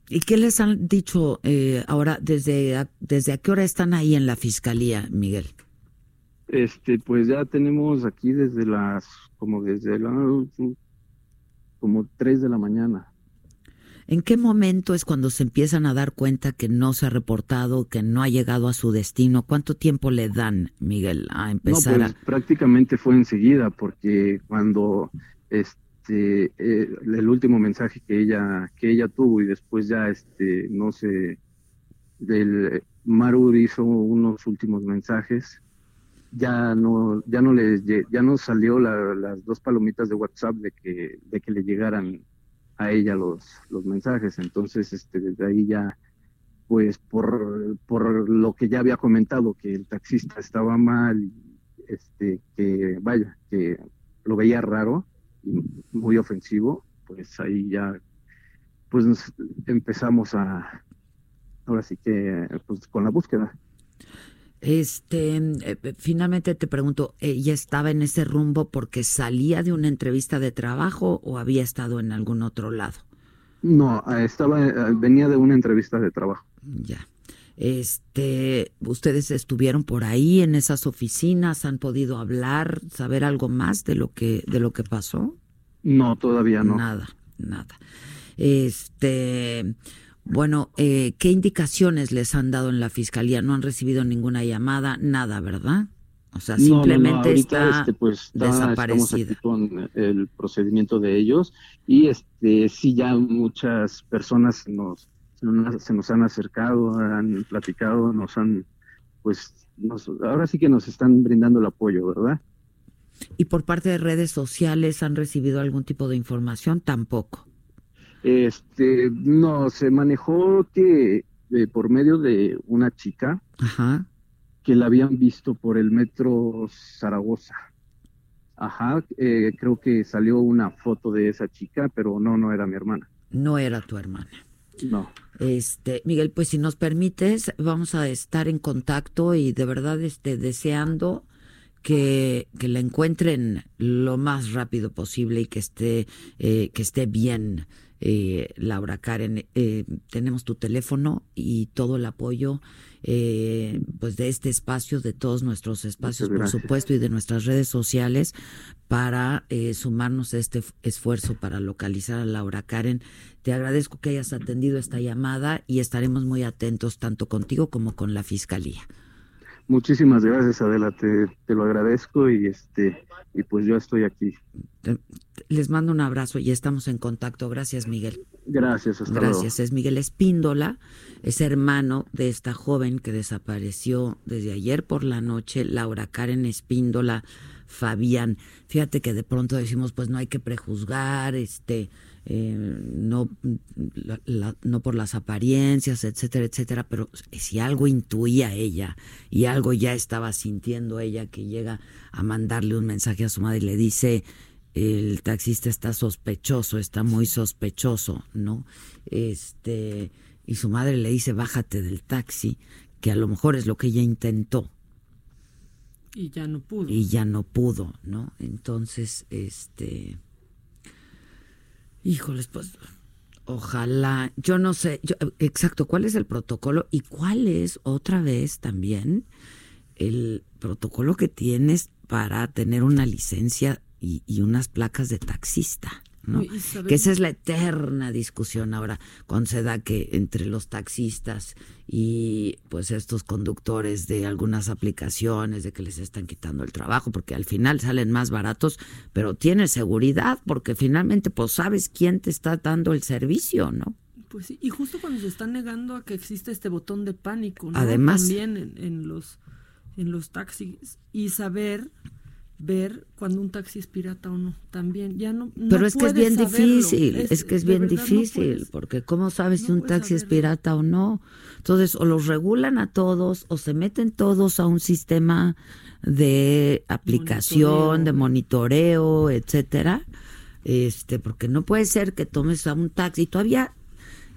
¿Y qué les han dicho eh, ahora? Desde a, ¿Desde a qué hora están ahí en la fiscalía, Miguel? Este, pues ya tenemos aquí desde las, como desde la, como tres de la mañana. ¿En qué momento es cuando se empiezan a dar cuenta que no se ha reportado, que no ha llegado a su destino? ¿Cuánto tiempo le dan, Miguel, a empezar no, pues, Prácticamente fue enseguida, porque cuando este eh, el último mensaje que ella que ella tuvo y después ya este no sé del Maru hizo unos últimos mensajes ya no ya no le ya no salió las dos palomitas de WhatsApp de que de que le llegaran a ella los, los mensajes. Entonces, este, desde ahí ya, pues por, por lo que ya había comentado, que el taxista estaba mal, este, que vaya, que lo veía raro y muy ofensivo, pues ahí ya, pues empezamos a, ahora sí que, pues con la búsqueda. Este, eh, eh, finalmente te pregunto, ¿ella estaba en ese rumbo porque salía de una entrevista de trabajo o había estado en algún otro lado? No, eh, estaba, venía de una entrevista de trabajo. Ya. Este, ¿ustedes estuvieron por ahí en esas oficinas? ¿Han podido hablar, saber algo más de lo que, de lo que pasó? No, todavía no. Nada, nada. Este, bueno, eh, ¿qué indicaciones les han dado en la fiscalía? No han recibido ninguna llamada, nada, ¿verdad? O sea, simplemente está, este, pues, desaparecida. con el procedimiento de ellos y este sí ya muchas personas nos se nos han acercado, han platicado, nos han pues nos, ahora sí que nos están brindando el apoyo, ¿verdad? ¿Y por parte de redes sociales han recibido algún tipo de información? Tampoco. Este, no, se manejó que eh, por medio de una chica que la habían visto por el metro Zaragoza. Ajá, eh, creo que salió una foto de esa chica, pero no, no era mi hermana. No era tu hermana. No. Este, Miguel, pues si nos permites, vamos a estar en contacto y de verdad este, deseando que, que la encuentren lo más rápido posible y que esté, eh, que esté bien eh, Laura Karen, eh, tenemos tu teléfono y todo el apoyo eh, pues de este espacio, de todos nuestros espacios, por supuesto, y de nuestras redes sociales para sumarnos a este esfuerzo para localizar a Laura Karen. Te agradezco que hayas atendido esta llamada y estaremos muy atentos tanto contigo como con la Fiscalía. Muchísimas gracias, Adela, te, te, lo agradezco y este y pues yo estoy aquí. Les mando un abrazo y estamos en contacto. Gracias, Miguel. Gracias, hasta Gracias. Es Miguel Espíndola, es hermano de esta joven que desapareció desde ayer por la noche, Laura Karen Espíndola Fabián. Fíjate que de pronto decimos, pues no hay que prejuzgar, este, eh, no, no por las apariencias, etcétera, etcétera, pero si algo intuía ella y algo ya estaba sintiendo ella que llega a mandarle un mensaje a su madre y le dice, el taxista está sospechoso, está muy sospechoso, ¿no? Este, y su madre le dice, bájate del taxi, que a lo mejor es lo que ella intentó. Y ya no pudo. Y ya no pudo, ¿no? Entonces, este Híjoles, pues ojalá, yo no sé, yo, exacto, cuál es el protocolo y cuál es otra vez también el protocolo que tienes para tener una licencia y, y unas placas de taxista. Que esa es la eterna discusión ahora cuando se da que entre los taxistas y pues estos conductores de algunas aplicaciones de que les están quitando el trabajo porque al final salen más baratos, pero tienes seguridad porque finalmente pues sabes quién te está dando el servicio, ¿no? Pues sí, y justo cuando se están negando a que exista este botón de pánico, ¿no? Además, también en, en los en los taxis y saber ver cuando un taxi es pirata o no. También, ya no. Pero es que es bien difícil, es, que es bien difícil, porque ¿cómo sabes si un taxi es pirata o no? Entonces, o los regulan a todos, o se meten todos a un sistema de aplicación, de monitoreo, etcétera. Este, porque no puede ser que tomes a un taxi. Todavía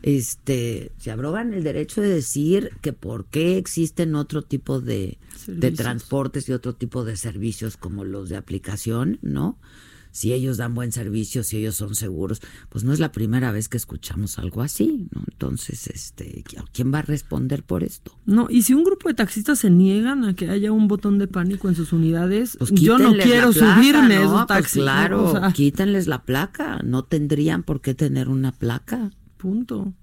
este, se abrogan el derecho de decir que por qué existen otro tipo de, de transportes y otro tipo de servicios como los de aplicación, ¿no? Si ellos dan buen servicio, si ellos son seguros, pues no es la primera vez que escuchamos algo así, ¿no? Entonces, este, ¿quién va a responder por esto? No, y si un grupo de taxistas se niegan a que haya un botón de pánico en sus unidades, Pues yo no quiero la placa, subirme ¿no? esos Pues taxis. claro, O sea, quítenles la placa. No tendrían por qué tener una placa. Punto.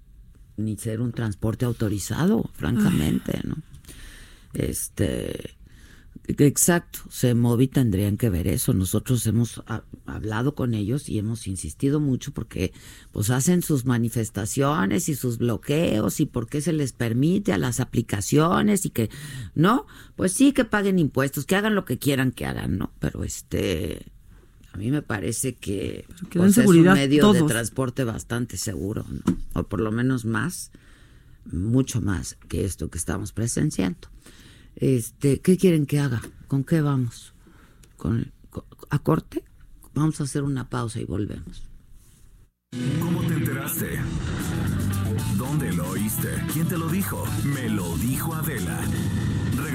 Ni ser un transporte autorizado, francamente, ¿no? Este. Exacto, Semovi tendrían que ver eso. Nosotros hemos ha- hablado con ellos y hemos insistido mucho porque pues hacen sus manifestaciones y sus bloqueos y por qué se les permite a las aplicaciones y que no, pues sí que paguen impuestos, que hagan lo que quieran que hagan, ¿no? Pero este a mí me parece que pues, es un medio de transporte bastante seguro, ¿no? O por lo menos más, mucho más que esto que estamos presenciando. Este, ¿qué quieren que haga? ¿Con qué vamos? ¿Con, con- a corte? Vamos a hacer una pausa y volvemos. ¿Cómo te enteraste? ¿Dónde lo oíste? ¿Quién te lo dijo? Me lo dijo Adela.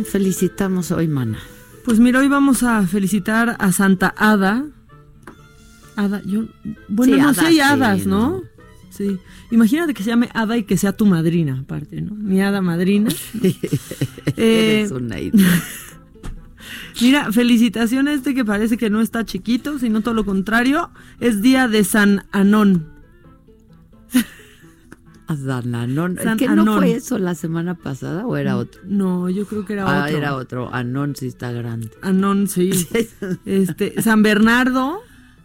¿Quién felicitamos hoy, mana? Pues mira, hoy vamos a felicitar a Santa Ada. Ada, yo. Bueno, Sí, no Ada, sé, hay sí, hadas, ¿no? ¿no? Sí. Imagínate que se llame Ada y que sea tu madrina, aparte, ¿no? Mi hada madrina. Eh, Eres una idea. Mira, felicitaciones a este que parece que no está chiquito, sino todo lo contrario. Es día de San Anón. Anón. San ¿Qué no fue eso la semana pasada o era otro? No, yo creo que era ah, otro. era otro. Anón sí está grande. Anón, sí. Este, San Bernardo.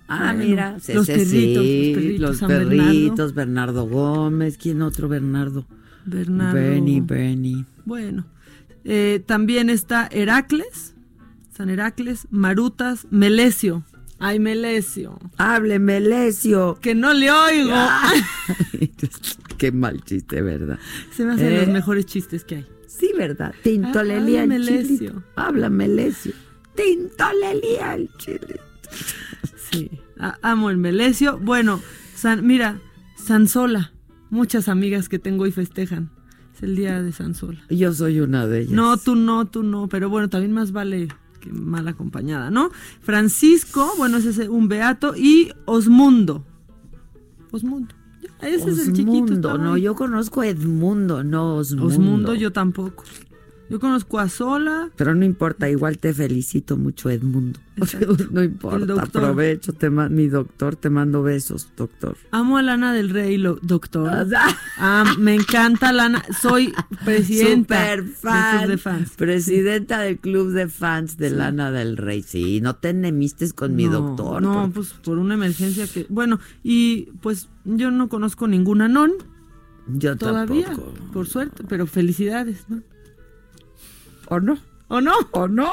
Ah, Bueno, mira, los perritos, sí, los perritos, los San perritos, Bernardo. Gómez, ¿quién otro Bernardo? Bernardo. Benny, Benny. Bueno, eh, también está Heracles, San Heracles, Marutas, Melesio. Ay, Melesio. Hable, Melesio. Que no le oigo. Qué mal chiste, ¿verdad? Se me hacen Eh, los mejores chistes que hay. Sí, ¿verdad? Tintolelía Ay, el. Habla, Melesio. Tintolelía el chile. Sí. Amo el Melesio. Bueno, San, mira, Sansola. Muchas amigas que tengo y festejan. Es el día de Sansola. Yo soy una de ellas. No, tú no, tú no, pero bueno, también más vale que mal acompañada, ¿no? Francisco, bueno, ese es un beato, y Osmundo. Osmundo. Ese es el chiquito. Osmundo, no, ahí. yo conozco a Edmundo, no Osmundo. Osmundo yo tampoco. Yo conozco a Sola. Pero no importa, igual te felicito mucho, Edmundo. no importa, aprovecho, te mi doctor, te mando besos, doctor. Amo a Lana del Rey, lo- doctor. Ah, me encanta Lana. Soy presidenta Super del club de fans. presidenta del club de fans de Lana del Rey. Sí, no te enemistes con mi doctor. No, por- pues por una emergencia que. Bueno, y pues yo no conozco ningún anón. Yo todavía, tampoco. por suerte, pero felicidades, ¿no? ¿O no? ¿O no? ¿O no?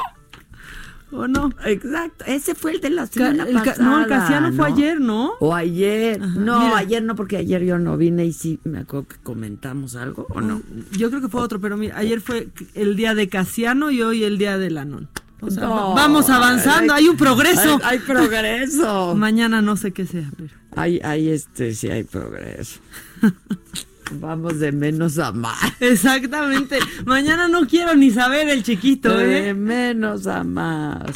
¿O no? Exacto, ese fue el de la semana el pasada. no, el Casiano fue ¿no? ayer, ¿no? O ayer. no, mira. ayer no, porque ayer yo no vine y sí me acuerdo que comentamos algo, ¿o no? Yo creo que fue otro, pero mira, ayer fue el día de Casiano y hoy el día del Anón. O sea, No, vamos avanzando, hay, un progreso. Hay, hay progreso. Mañana no sé qué sea, pero. Hay, hay este, sí hay progreso. Vamos de menos a más. Exactamente. Mañana no quiero ni saber el chiquito, De ¿eh? menos a más.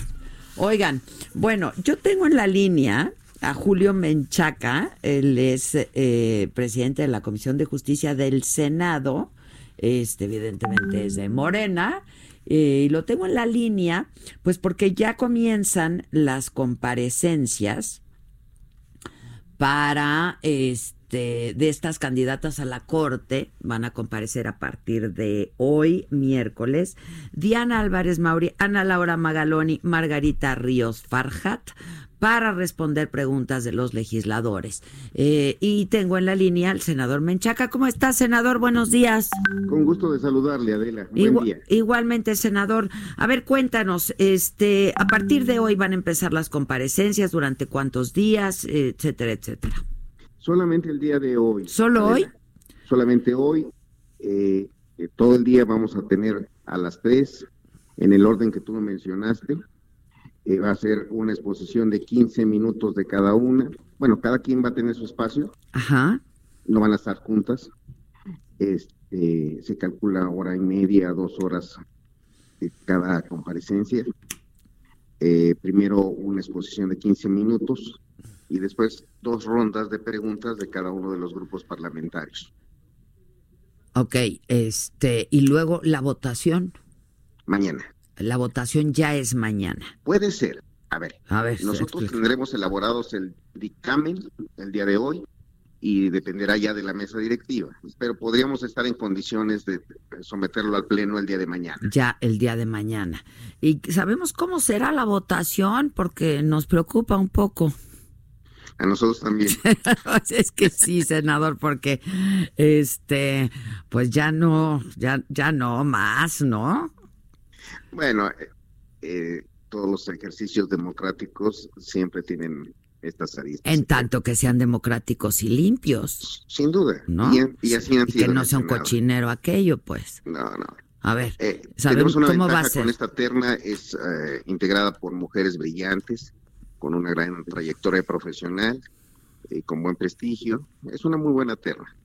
Oigan, bueno, yo tengo en la línea a Julio Menchaca, él es eh, presidente de la Comisión de Justicia del Senado, este evidentemente es de Morena, eh, y lo tengo en la línea, pues porque ya comienzan las comparecencias para este este, de estas candidatas a la Corte van a comparecer a partir de hoy, miércoles, Diana Álvarez Mauri, Ana Laura Magaloni, Margarita Ríos Farjat, para responder preguntas de los legisladores. Eh, y tengo en la línea al senador Menchaca. ¿Cómo está, senador? Buenos días. Con gusto de saludarle, Adela. Buen día. Igualmente, senador. A ver, cuéntanos, este, a partir de hoy van a empezar las comparecencias, durante cuántos días, etcétera, etcétera. Solamente el día de hoy. ¿Solo hoy? Solamente hoy. Eh, eh, todo el día vamos a tener a las tres, en el orden que tú mencionaste eh, va a ser una exposición de 15 minutos de cada una. Bueno, cada quien va a tener su espacio. Ajá. No van a estar juntas. Este, se calcula hora y media, dos horas de cada comparecencia. Eh, primero una exposición de 15 minutos y después dos rondas de preguntas de cada uno de los grupos parlamentarios. Ok, este, y luego la votación. Mañana la votación ya es mañana. Puede ser. A ver, a ver nosotros tendremos elaborados el dictamen el día de hoy y dependerá ya de la mesa directiva, pero podríamos estar en condiciones de someterlo al pleno el día de mañana. Ya el día de mañana. ¿Y sabemos cómo será la votación? Porque nos preocupa un poco. A nosotros también. es que sí, senador, porque este, pues ya no, ya, ya no más, ¿no? Bueno, eh, eh, todos los ejercicios democráticos siempre tienen estas aristas. En tanto que sean democráticos y limpios. Sin duda. ¿No? Y, así han sido que no sea un cochinero aquello, pues. No, no. A ver, eh, tenemos una cómo va a ser? con esta terna, es integrada por mujeres brillantes, con una gran trayectoria profesional, y con buen prestigio. Es una muy buena terna.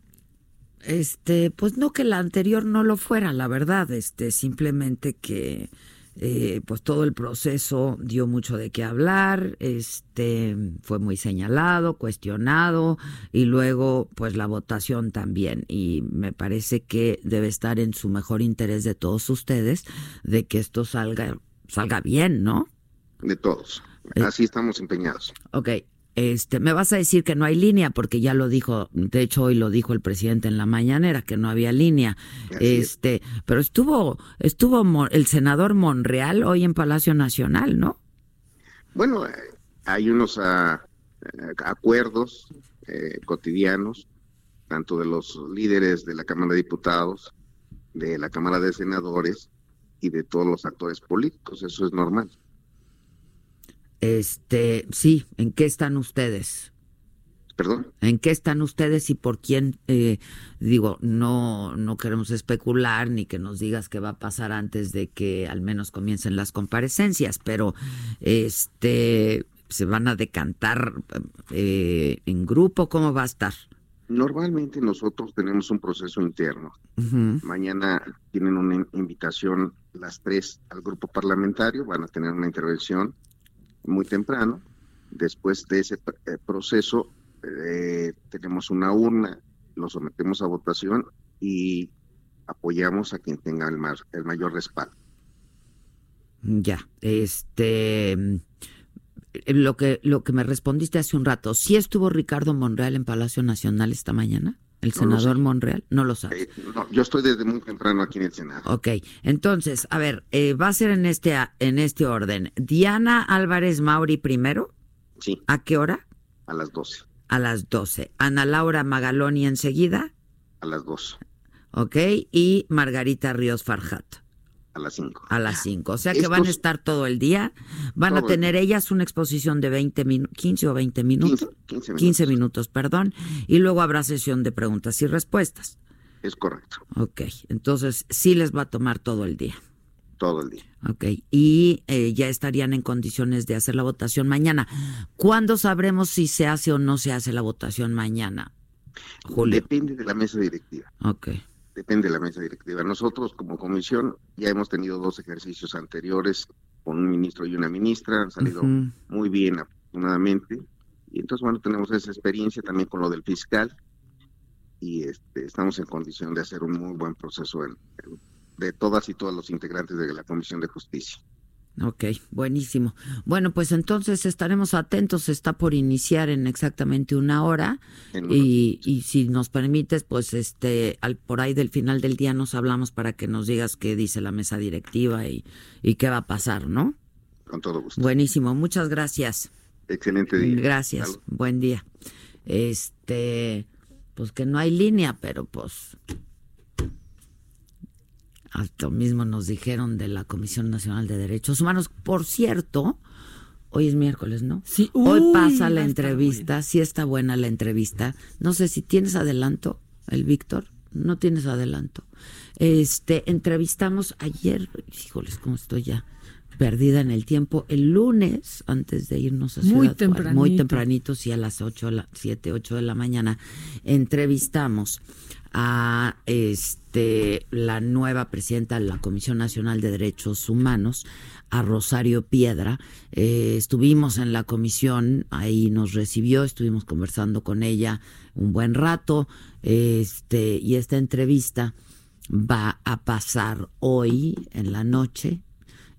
Este, pues no que la anterior no lo fuera, la verdad, este, simplemente que eh, pues todo el proceso dio mucho de qué hablar, este, fue muy señalado, cuestionado y luego pues la votación también y me parece que debe estar en su mejor interés de todos ustedes de que esto salga salga bien, ¿no? De todos. Eh, Así estamos empeñados. Ok, este, me vas a decir que no hay línea porque ya lo dijo, de hecho hoy lo dijo el presidente en la mañanera que no había línea. este, pero estuvo estuvo el senador Monreal hoy en Palacio Nacional, ¿no? Bueno, eh, hay unos ah, eh, acuerdos eh, cotidianos tanto de los líderes de la Cámara de Diputados, de la Cámara de Senadores y de todos los actores políticos, eso es normal. Este, sí, ¿en qué están ustedes? ¿Perdón? ¿En qué están ustedes y por quién? Eh, digo, no, no queremos especular ni que nos digas qué va a pasar antes de que al menos comiencen las comparecencias, pero este, se van a decantar eh, en grupo, ¿cómo va a estar? Normalmente nosotros tenemos un proceso interno. Mañana tienen una invitación las tres al grupo parlamentario, van a tener una intervención muy temprano. Después de ese eh, proceso eh, tenemos una urna, lo sometemos a votación y apoyamos a quien tenga el, más, el mayor respaldo. Ya, este mm, lo que lo que me respondiste hace un rato, ¿sí estuvo Ricardo Monreal en Palacio Nacional esta mañana? ¿El senador Monreal? No lo sabe. Eh, yo estoy desde muy temprano aquí en el Senado. Ok, entonces, a ver, eh, va a ser en este, en este orden. Diana Álvarez Mauri primero. Sí. ¿A qué hora? A las 12. A las 12. Ana Laura Magaloni enseguida. A las 12. Ok, y Margarita Ríos Farjat. A las 5. A las 5. O sea que van a estar todo el día. Van a tener ellas una exposición de 20 minutos, 15 o 20 minutos. 15, 15, minutos. perdón. Y luego habrá sesión de preguntas y respuestas. Es correcto. Ok, entonces sí les va a tomar todo el día. Todo el día. Ok, y eh, ya estarían en condiciones de hacer la votación mañana. ¿Cuándo sabremos si se hace o no se hace la votación mañana? Julio. Depende de la mesa directiva. Ok depende de la mesa directiva. Nosotros como comisión ya hemos tenido dos ejercicios anteriores con un ministro y una ministra, han salido muy bien afortunadamente. Y entonces, bueno, tenemos esa experiencia también con lo del fiscal y este, estamos en condición de hacer un muy buen proceso de todas y todos los integrantes de la Comisión de Justicia. Ok, buenísimo. Bueno, pues entonces estaremos atentos. Está por iniciar en exactamente una hora y, y, si nos permites, pues este, al, por ahí del final del día nos hablamos para que nos digas qué dice la mesa directiva y, y qué va a pasar, ¿no? Con todo gusto. Buenísimo, muchas gracias. Excelente día. Gracias, buen día. Este, pues que no hay línea, pero pues hasta mismo nos dijeron de la Comisión Nacional de Derechos Humanos. Por cierto, hoy es miércoles, ¿no? Sí. hoy Uy, pasa va la entrevista, sí está buena la entrevista. No sé si tienes adelanto, el Víctor. No tienes adelanto. Este, entrevistamos ayer, híjoles, cómo estoy ya perdida en el tiempo, el lunes, antes de irnos a Muy Ciudad Juárez, tempranito. muy tempranito, sí, a las 8, a las 7, 8 de la mañana, entrevistamos a este la nueva presidenta de la Comisión Nacional de Derechos Humanos, a Rosario Piedra. Eh, estuvimos en la comisión, ahí nos recibió, estuvimos conversando con ella un buen rato, este, y esta entrevista va a pasar hoy en la noche,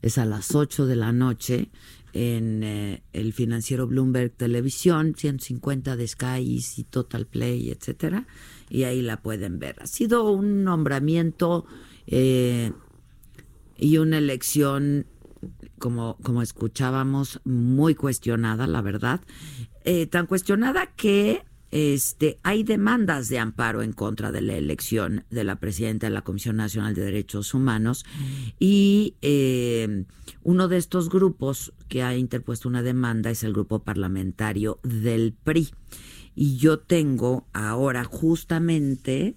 es a las 8 de la noche en eh, el financiero Bloomberg Televisión, 150 de Sky y Total Play, etcétera, y ahí la pueden ver. Ha sido un nombramiento eh, y una elección, como, como escuchábamos, muy cuestionada, la verdad. Eh, tan cuestionada que este, hay demandas de amparo en contra de la elección de la presidenta de la Comisión Nacional de Derechos Humanos y eh, uno de estos grupos que ha interpuesto una demanda es el grupo parlamentario del PRI. Y yo tengo ahora justamente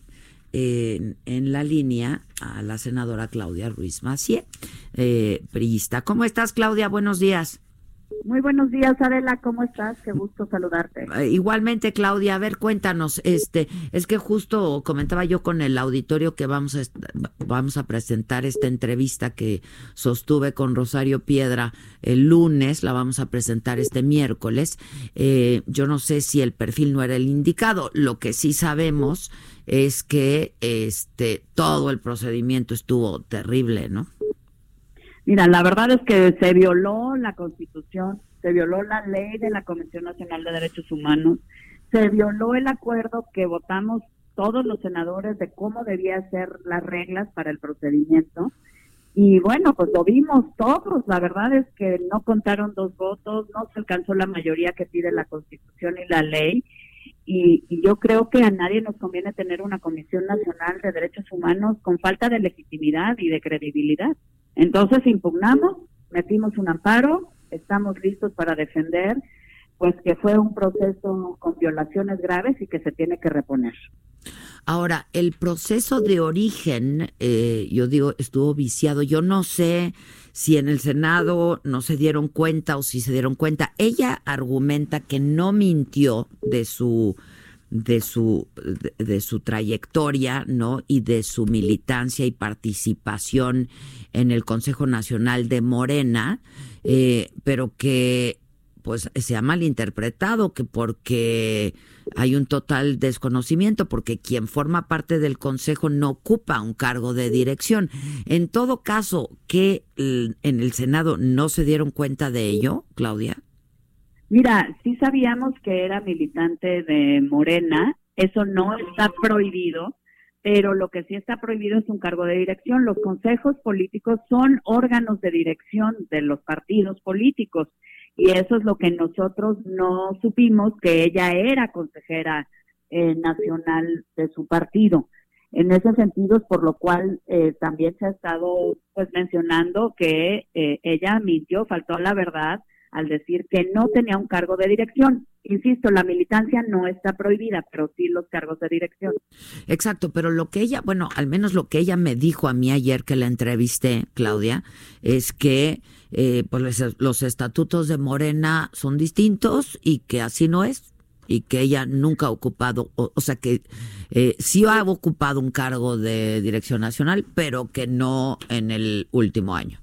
en, en la línea a la senadora Claudia Ruiz Macié, eh, priista. ¿Cómo estás, Claudia? Buenos días. Muy buenos días, Adela, ¿cómo estás? Qué gusto saludarte. Eh, Igualmente, Claudia, a ver, cuéntanos, este, es que justo comentaba yo con el auditorio que vamos a vamos a presentar esta entrevista que sostuve con Rosario Piedra el lunes, la vamos a presentar este miércoles. Eh, yo no sé si el perfil no era el indicado, lo que sí sabemos es que este todo el procedimiento estuvo terrible, ¿no? Mira, la verdad es que se violó la Constitución, se violó la ley de la Comisión Nacional de Derechos Humanos, se violó el acuerdo que votamos todos los senadores de cómo debía ser las reglas para el procedimiento. Y bueno, pues lo vimos todos. La verdad es que no contaron dos votos, no se alcanzó la mayoría que pide la Constitución y la ley. Y, y yo creo que a nadie nos conviene tener una Comisión Nacional de Derechos Humanos con falta de legitimidad y de credibilidad. Entonces impugnamos, metimos un amparo, estamos listos para defender, pues que fue un proceso con violaciones graves y que se tiene que reponer. Ahora, el proceso de origen, eh, yo digo, estuvo viciado. Yo no sé si en el Senado no se dieron cuenta o si se dieron cuenta. Ella argumenta que no mintió de su de su de, de su trayectoria, ¿no? Y de su militancia y participación en el Consejo Nacional de Morena, eh, pero que pues se ha malinterpretado que porque hay un total desconocimiento porque quien forma parte del consejo no ocupa un cargo de dirección. En todo caso, que en el Senado no se dieron cuenta de ello, Claudia. Mira, sí sabíamos que era militante de Morena, eso no está prohibido, pero lo que sí está prohibido es un cargo de dirección. Los consejos políticos son órganos de dirección de los partidos políticos y eso es lo que nosotros no supimos, que ella era consejera eh, nacional de su partido. En ese sentido, es por lo cual eh, también se ha estado pues mencionando que eh, ella mintió, faltó a la verdad al decir que no tenía un cargo de dirección. Insisto, la militancia no está prohibida, pero sí los cargos de dirección. Exacto, pero lo que ella, bueno, al menos lo que ella me dijo a mí ayer que la entrevisté, Claudia, es que eh, pues los, los estatutos de Morena son distintos y que así no es y que ella nunca ha ocupado, o, sea que eh, sí ha ocupado un cargo de dirección nacional, pero que no en el último año.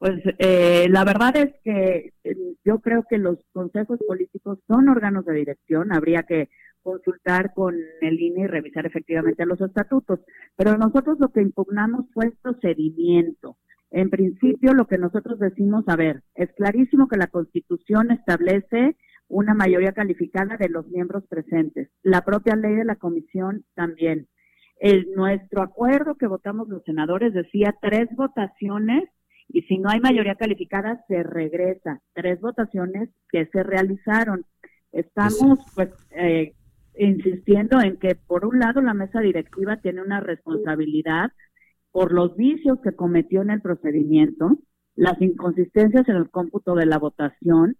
Pues eh, la verdad es que eh, yo creo que los consejos políticos son órganos de dirección, habría que consultar con el INE y revisar efectivamente los estatutos, pero nosotros lo que impugnamos fue el procedimiento En principio, lo que nosotros decimos, a ver, es clarísimo que la Constitución establece una mayoría calificada de los miembros presentes. La propia ley de la comisión también. El, nuestro acuerdo que votamos los senadores decía tres votaciones y si no hay mayoría calificada se regresa. Tres votaciones que se realizaron. Estamos pues eh, insistiendo en que por un lado la mesa directiva tiene una responsabilidad por los vicios que cometió en el procedimiento, las inconsistencias en el cómputo de la votación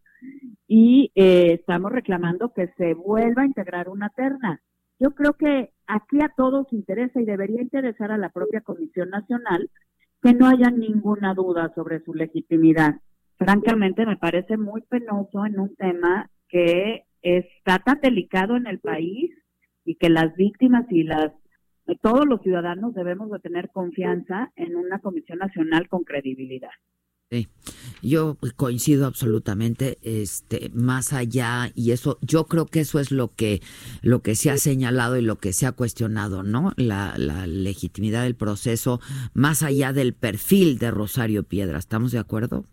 y eh, estamos reclamando que se vuelva a integrar una terna. Yo creo que aquí a todos interesa y debería interesar a la propia Comisión Nacional que no haya ninguna duda sobre su legitimidad. Francamente, me parece muy penoso en un tema que está tan delicado en el país y que las víctimas y las todos los ciudadanos debemos de tener confianza en una comisión nacional con credibilidad. Sí, yo coincido absolutamente, este, más allá y eso, yo creo que eso es lo que, lo que se ha señalado y lo que se ha cuestionado, ¿no? La, la legitimidad del proceso, más allá del perfil de Rosario Piedra, ¿estamos de acuerdo?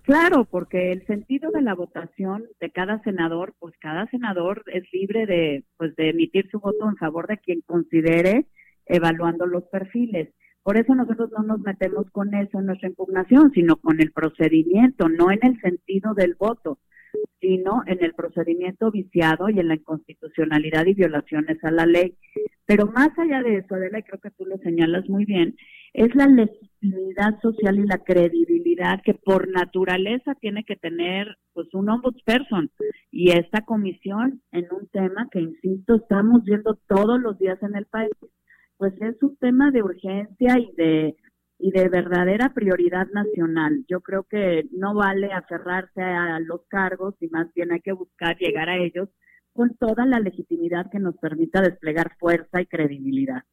Claro, porque el sentido de la votación de cada senador, pues cada senador es libre de, pues de emitir su voto en favor de quien considere evaluando los perfiles. Por eso nosotros no nos metemos con eso en nuestra impugnación, sino con el procedimiento, no en el sentido del voto, sino en el procedimiento viciado y en la inconstitucionalidad y violaciones a la ley. Pero más allá de eso, Adela, y creo que tú lo señalas muy bien, es la legitimidad social y la credibilidad que por naturaleza tiene que tener pues un ombudsperson y esta comisión en un tema que insisto estamos viendo todos los días en el país pues es un tema de urgencia y de y de verdadera prioridad nacional. Yo creo que no vale aferrarse a los cargos y más bien hay que buscar llegar a ellos con toda la legitimidad que nos permita desplegar fuerza y credibilidad.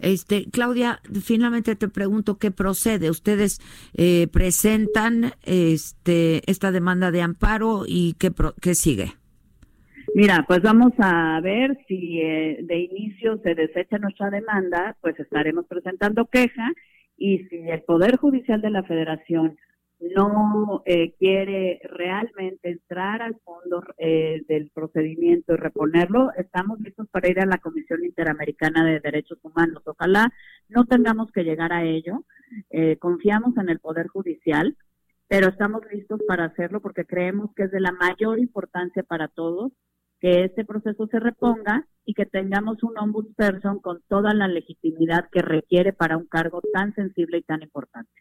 Este, Claudia, finalmente te pregunto qué procede. Ustedes eh, presentan este esta demanda de amparo y qué qué sigue. Mira, pues vamos a ver si eh, de inicio se desecha nuestra demanda, pues estaremos presentando queja y si el Poder Judicial de la Federación no eh, quiere realmente entrar al fondo eh, del procedimiento y reponerlo, estamos listos para ir a la Comisión Interamericana de Derechos Humanos. Ojalá no tengamos que llegar a ello. Eh, confiamos en el Poder Judicial, pero estamos listos para hacerlo porque creemos que es de la mayor importancia para todos que este proceso se reponga y que tengamos un ombudsperson con toda la legitimidad que requiere para un cargo tan sensible y tan importante.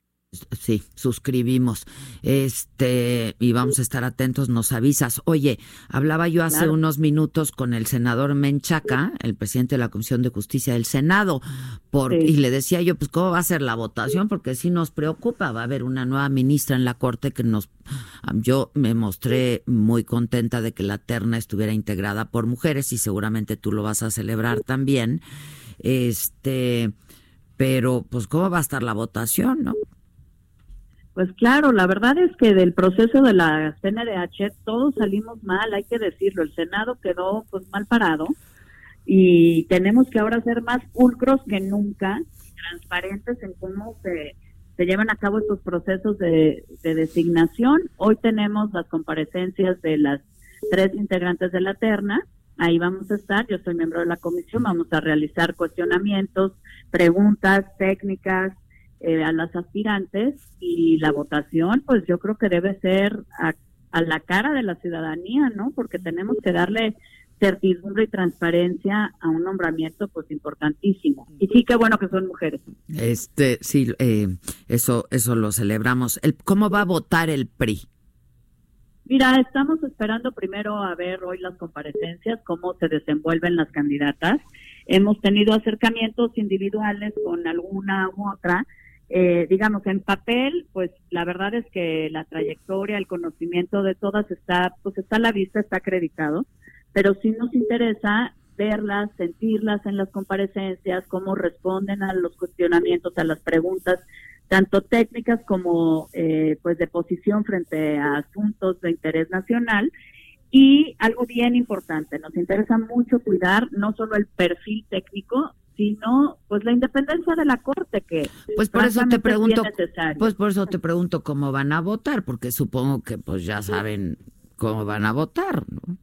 Sí, suscribimos. Este, y vamos a estar atentos, nos avisas. Oye, hablaba yo hace unos minutos con el senador Menchaca, el presidente de la Comisión de Justicia del Senado, por, y le decía yo, pues, ¿cómo va a ser la votación? Porque sí nos preocupa, va a haber una nueva ministra en la Corte que nos. Yo me mostré muy contenta de que la terna estuviera integrada por mujeres y seguramente tú lo vas a celebrar también. Este, pero, pues, ¿cómo va a estar la votación, no? Pues claro, la verdad es que del proceso de la CNDH todos salimos mal, hay que decirlo. El Senado quedó pues mal parado y tenemos que ahora ser más pulcros que nunca, transparentes en cómo se, se llevan a cabo estos procesos de, de designación. Hoy tenemos las comparecencias de las tres integrantes de la terna. Ahí vamos a estar, yo soy miembro de la comisión, vamos a realizar cuestionamientos, preguntas técnicas, eh, a las aspirantes y la votación, pues yo creo que debe ser a, la cara de la ciudadanía, ¿no? Porque tenemos que darle certidumbre y transparencia a un nombramiento pues importantísimo. Y sí que bueno que son mujeres. Este, sí, eh, eso, eso lo celebramos. El, ¿Cómo va a votar el PRI? Mira, estamos esperando primero a ver hoy las comparecencias, cómo se desenvuelven las candidatas. Hemos tenido acercamientos individuales con alguna u otra, eh, digamos, en papel, pues la verdad es que la trayectoria, el conocimiento de todas está, pues está a la vista, está acreditado, pero sí nos interesa verlas, sentirlas en las comparecencias, cómo responden a los cuestionamientos, a las preguntas, tanto técnicas como eh, pues de posición frente a asuntos de interés nacional. Y algo bien importante, nos interesa mucho cuidar no solo el perfil técnico, sino pues la independencia de la Corte que pues por eso te pregunto pues por eso te pregunto cómo van a votar porque supongo que pues ya saben cómo van a votar ¿no?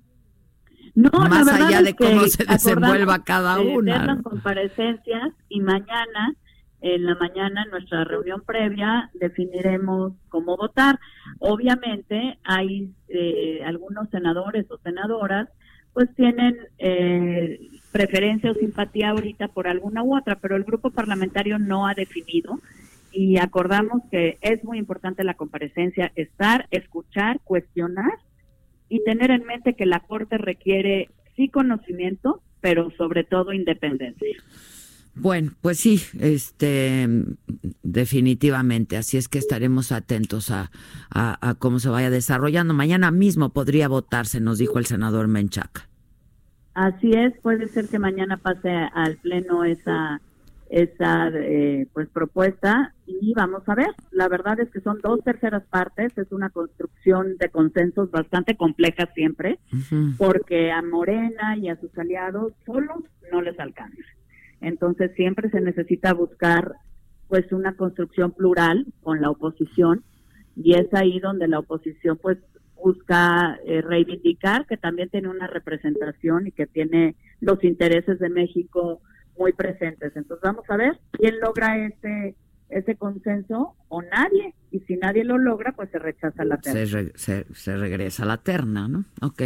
No, más allá de cómo se desenvuelva cada de una las ¿no? comparecencias y mañana, en la mañana, en nuestra reunión previa, definiremos cómo votar. Obviamente, hay eh, algunos senadores o senadoras, pues tienen eh, preferencia o simpatía ahorita por alguna u otra, pero el grupo parlamentario no ha definido y acordamos que es muy importante la comparecencia, estar, escuchar, cuestionar y tener en mente que la Corte requiere sí conocimiento, pero sobre todo independencia. Bueno, pues sí, este, definitivamente. Así es que estaremos atentos a, a, a cómo se vaya desarrollando. Mañana mismo podría votarse, nos dijo el senador Menchaca. Así es, puede ser que mañana pase al pleno esa esa eh, pues propuesta y vamos a ver. La verdad es que son dos terceras partes, es una construcción de consensos bastante compleja siempre, porque a Morena y a sus aliados solos no les alcanza. Entonces siempre se necesita buscar pues una construcción plural con la oposición y es ahí donde la oposición pues busca eh, reivindicar que también tiene una representación y que tiene los intereses de México muy presentes. Entonces vamos a ver quién logra ese ese consenso o nadie. Y si nadie lo logra, pues se rechaza la terna. Se, re- se- se regresa la terna, ¿no? Ok.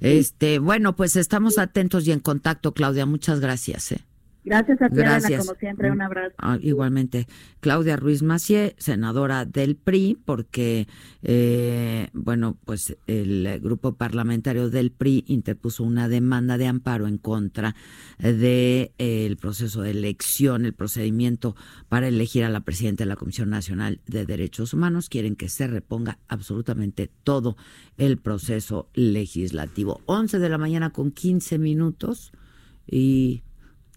Este, bueno, pues estamos atentos y en contacto, Claudia. Muchas gracias. ¿eh? Gracias a ti, Gracias. como siempre, un abrazo. Ah, igualmente, Claudia Ruiz Macié, senadora del PRI, porque, eh, bueno, pues el eh, grupo parlamentario del PRI interpuso una demanda de amparo en contra del proceso de elección, el procedimiento para elegir a la presidenta de la Comisión Nacional de Derechos Humanos. Quieren que se reponga absolutamente todo el proceso legislativo. 11 de la mañana con 15 minutos y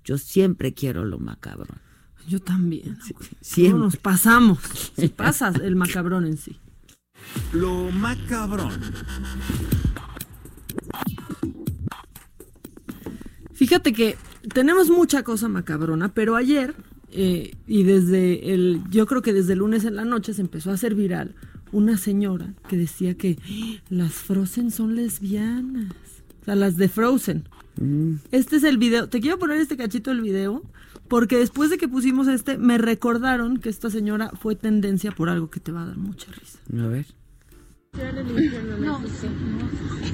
yo siempre quiero lo macabro. Yo también. siempre. No nos pasamos. Si pasas el macabrón en sí. Lo macabrón. Fíjate que tenemos mucha cosa macabrona, pero ayer, eh, y desde el, yo creo que desde el lunes en la noche se empezó a hacer viral una señora que decía que "Ah, las Frozen son lesbianas. O sea, las de Frozen. Este es el video. Te quiero poner este cachito del video porque después de que pusimos este, me recordaron que esta señora fue tendencia por algo que te va a dar mucha risa. A ver. No, sí, no,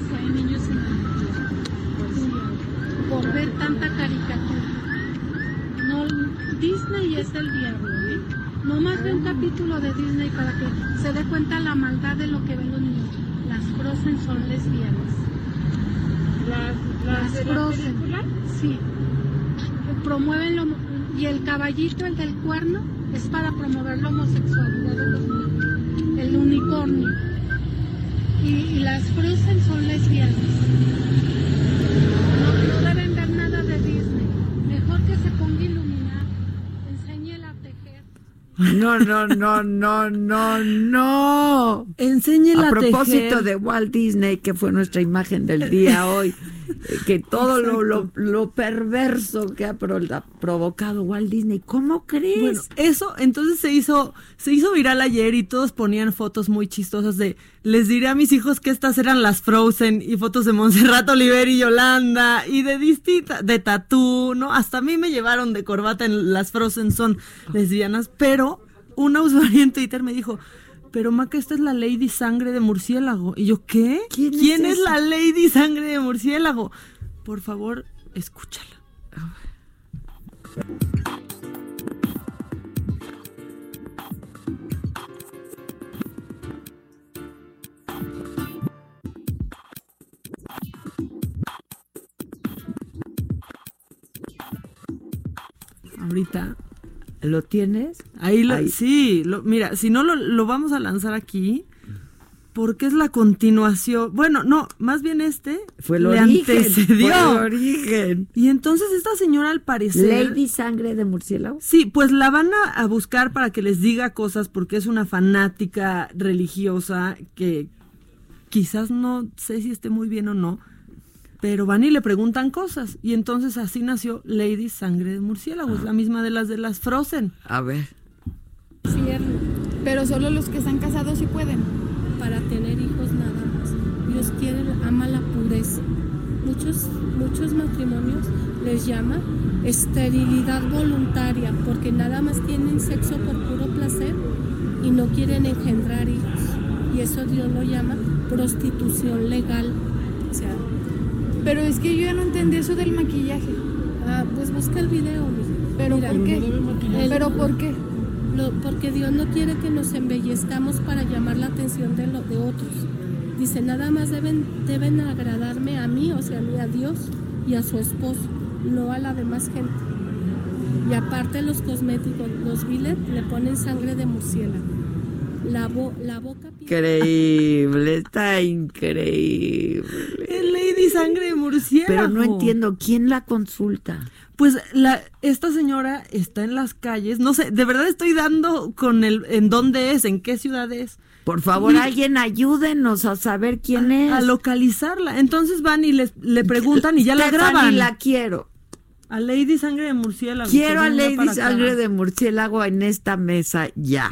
fue niños en la por ver tanta caricatura. No, Disney es el diablo, ¿eh? No más de un capítulo de Disney para que se dé cuenta la maldad de lo que ven los niños. Las Frozen son lesbianas. Las de la Frozen, película? sí. Promueven lo y el caballito, el del cuerno, es para promover la homosexualidad de los niños. El unicornio. Y, y las Frozen son lesbianas. No, no deben ver nada de Disney. Mejor que se ponga a iluminar. Enséñela a tejer. No, no, no, no, no, no. Enséñela a a propósito tejer. de Walt Disney, que fue nuestra imagen del día hoy, que todo lo, lo, lo perverso que ha pro- ha provocado Walt Disney, ¿cómo crees? Bueno, eso entonces se hizo, se hizo viral ayer y todos ponían fotos muy chistosas de les diré a mis hijos que estas eran las Frozen y fotos de Montserrat Oliver y Yolanda y de distintas, de tatú, ¿no? Hasta a mí me llevaron de corbata en las Frozen son lesbianas, pero una usuaria en Twitter me dijo, pero Maca, esta es la Lady Sangre de Murciélago. Y yo, ¿qué? ¿Quién es es, la Lady Sangre de Murciélago? Por favor, escúchala. Ahorita. ¿Lo tienes? Ahí lo, Ahí. sí, lo- mira, si no lo, lo vamos a lanzar aquí, porque es la continuación. Bueno, no, más bien este Fue el le origen, antecedió. fue el origen. Y entonces esta señora al parecer... Lady Sangre de Murciélago. Sí, pues la van a, a buscar para que les diga cosas porque es una fanática religiosa que quizás no sé si esté muy bien o no, pero van y le preguntan cosas. Y entonces así nació Lady Sangre de Murciélago, es la misma de las de las Frozen. A ver. Infierno. Pero solo los que están casados sí pueden. Para tener hijos nada más. Dios quiere, ama la pureza. Muchos, muchos matrimonios les llama esterilidad voluntaria porque nada más tienen sexo por puro placer y no quieren engendrar hijos. Y eso Dios lo llama prostitución legal. O sea, Pero es que yo ya no entendí eso del maquillaje. ah, pues busca el video. ¿Pero Mira, por qué? el- ¿Pero por qué? Porque Dios no quiere que nos embellezcamos para llamar la atención de, otros. Dice, nada más deben, deben agradarme a mí, o sea, a mí, a Dios y a su esposo, no a la demás gente. Y aparte los cosméticos, los biles le ponen sangre de murciélago. La, bo- la boca... Increíble, está increíble. Es Lady Sangre de Murciélago. Pero no entiendo, ¿quién la consulta? Pues la, esta señora está en las calles, no sé, de verdad estoy dando con el en dónde es, en qué ciudad es. Por favor, Y- alguien ayúdenos a saber quién es. A localizarla. Entonces van y les, le preguntan y ya la graban. la quiero. A Lady Sangre de Murciélago. Quiero a Lady para acá. Sangre de Murciélago en esta mesa ya.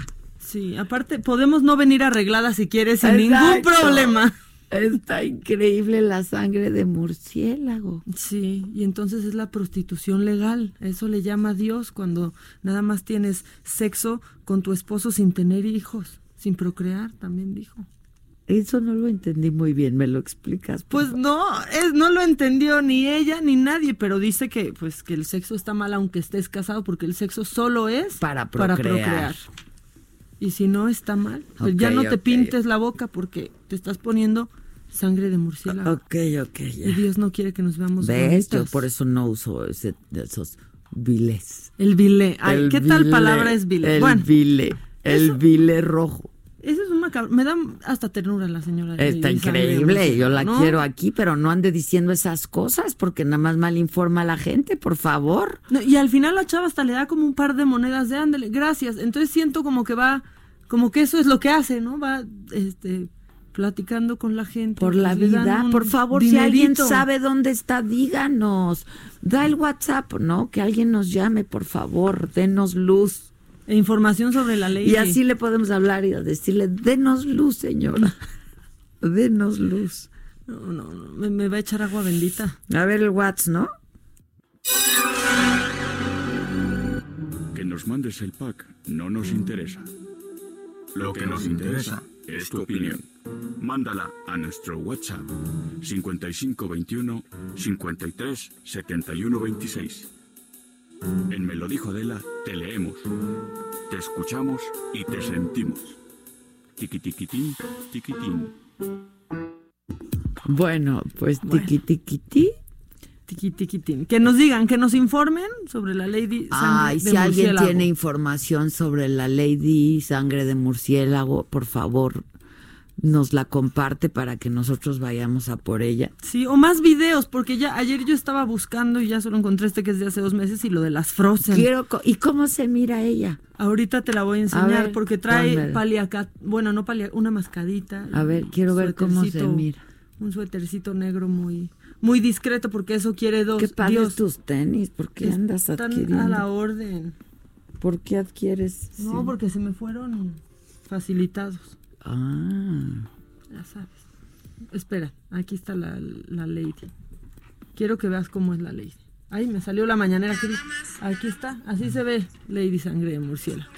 Sí, aparte podemos no venir arregladas si quieres sin Exacto. ningún problema. Está increíble la sangre de murciélago. Sí, y entonces es la prostitución legal. Eso le llama Dios cuando nada más tienes sexo con tu esposo sin tener hijos, sin procrear, también dijo. Eso no lo entendí muy bien, ¿me lo explicas? Pues no, es, no lo entendió ni ella ni nadie, pero dice que pues que el sexo está mal aunque estés casado porque el sexo solo es Para procrear. Y si no está mal, pues ya no te pintes la boca porque te estás poniendo sangre de murciélago. Ok, ok, ya. Y Dios no quiere que nos veamos ¿Ves? Yo por eso no uso ese, esos viles. El vile. Ay, El ¿qué tal palabra es vile? El bueno, vile. El eso- vile rojo. ese es un macabro. Me da hasta ternura la señora. Está increíble, yo la quiero aquí, pero no ande diciendo esas cosas porque nada más mal informa a la gente, por favor. No, y al final la chava hasta le da como un par de monedas de ándale, gracias. Entonces siento como que va, como que eso es lo que hace, ¿no? Va, este, platicando con la gente. Por la pues, dan vida, por favor, si alguien sabe dónde está, díganos. Da el WhatsApp, ¿no? Que alguien nos llame, por favor, denos luz. E información sobre la ley. Y así le podemos hablar y decirle, denos luz, señora. denos luz. No, no, no, me, me va a echar agua bendita. A ver el WhatsApp, ¿no? Que nos mandes el pack no nos interesa. Lo que nos interesa es tu opinión. Mándala a nuestro WhatsApp 5521 53 71 26. En Me lo dijo Adela te leemos, te escuchamos y te sentimos. Tiquitiquitín, tiquitín. Bueno, pues Bueno. tiqui tiquití. Tiqui, tiquitín. Que nos digan, que nos informen sobre la de sangre Ay, de si alguien tiene información sobre la Lady Sangre de Murciélago, por favor, nos la comparte para que nosotros vayamos a por ella. Sí, o más videos, porque ya ayer yo estaba buscando y ya solo encontré este que es de hace dos meses y lo de las Frozen. Quiero ¿Y cómo se mira ella? Ahorita te la voy a enseñar ver, porque trae paliacat, bueno, no palia, una mascadita. A ver, quiero ver cómo se mira. Un suétercito negro muy muy discreto porque eso quiere dos. ¿Qué padres Dios, tus tenis? ¿Por qué andas están adquiriendo? a la orden. ¿Por qué adquieres? No, Sí. porque se me fueron facilitados. Ah, Ya sabes. Espera, aquí está la, la lady. Quiero que veas cómo es la lady. Ay, me salió la mañanera. Aquí, aquí está, así se ve Lady Sangre de Murciélago.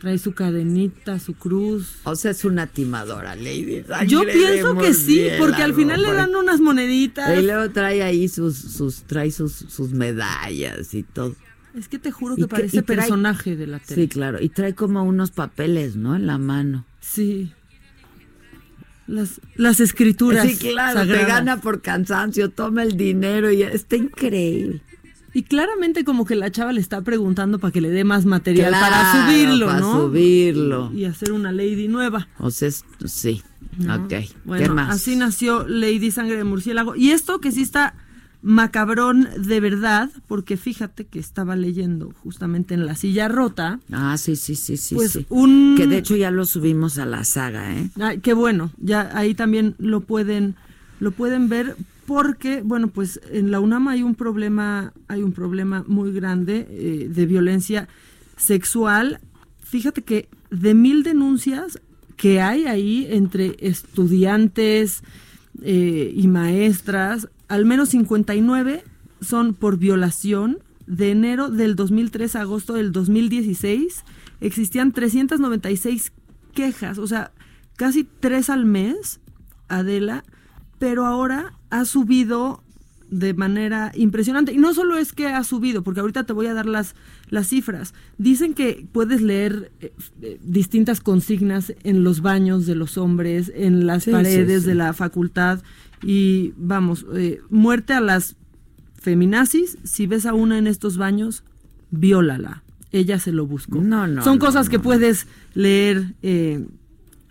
Trae su cadenita, su cruz. o sea, es una timadora, Lady Sangre Yo pienso que sí, porque al final le dan unas moneditas. Y luego trae ahí sus, sus, trae sus, sus medallas y todo. Es que te juro que que- parece y trae- personaje de la tele. Sí, claro. Y trae como unos papeles, ¿no? En la mano. Sí. Las, las escrituras. Sí, claro, te sagradas. gana por cansancio, toma el dinero y está increíble. Y claramente como que la chava le está preguntando para que le dé más material para subirlo, para ¿no? subirlo. Y, y hacer una lady nueva. O sea, sí. ¿no? Ok. Bueno, ¿Qué más? así nació Lady Sangre de Murciélago. Y esto que sí está macabrón de verdad, porque fíjate que estaba leyendo justamente en la silla rota. Ah, sí, sí, sí, sí. Pues sí. un- Que de hecho ya lo subimos a la saga, ¿eh? Ay, qué bueno, ya ahí también lo pueden, lo pueden ver porque, bueno, pues en la UNAM hay un problema, hay un problema muy grande eh, de violencia sexual. Fíjate que de mil denuncias que hay ahí entre estudiantes eh, y maestras, al menos 59 son por violación. De enero del 2003 a agosto del 2016 existían 396 quejas, o sea, casi tres al mes, Adela, pero ahora ha subido de manera impresionante. Y no solo es que ha subido, porque ahorita te voy a dar las, las cifras. Dicen que puedes leer eh, eh, distintas consignas en los baños de los hombres, en las paredes de la facultad. Y vamos, eh, muerte a las feminazis, si ves a una en estos baños, viólala. Ella se lo buscó. No, no. Son cosas que puedes leer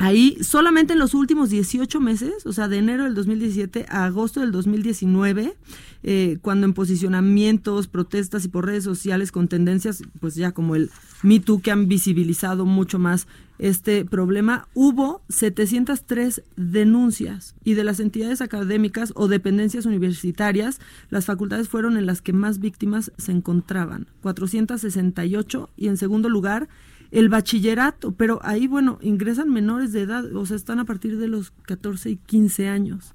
Ahí, solamente en los últimos 18 meses, o sea, de enero del 2017 a agosto del 2019, eh, cuando en posicionamientos, protestas y por redes sociales con tendencias, pues ya como el Me Too, que han visibilizado mucho más este problema, hubo 703 denuncias. Y de las entidades académicas o dependencias universitarias, las facultades fueron en las que más víctimas se encontraban, 468 y en segundo lugar, el bachillerato, pero ahí, bueno, ingresan menores de edad, o sea, están a partir de los 14 y 15 años.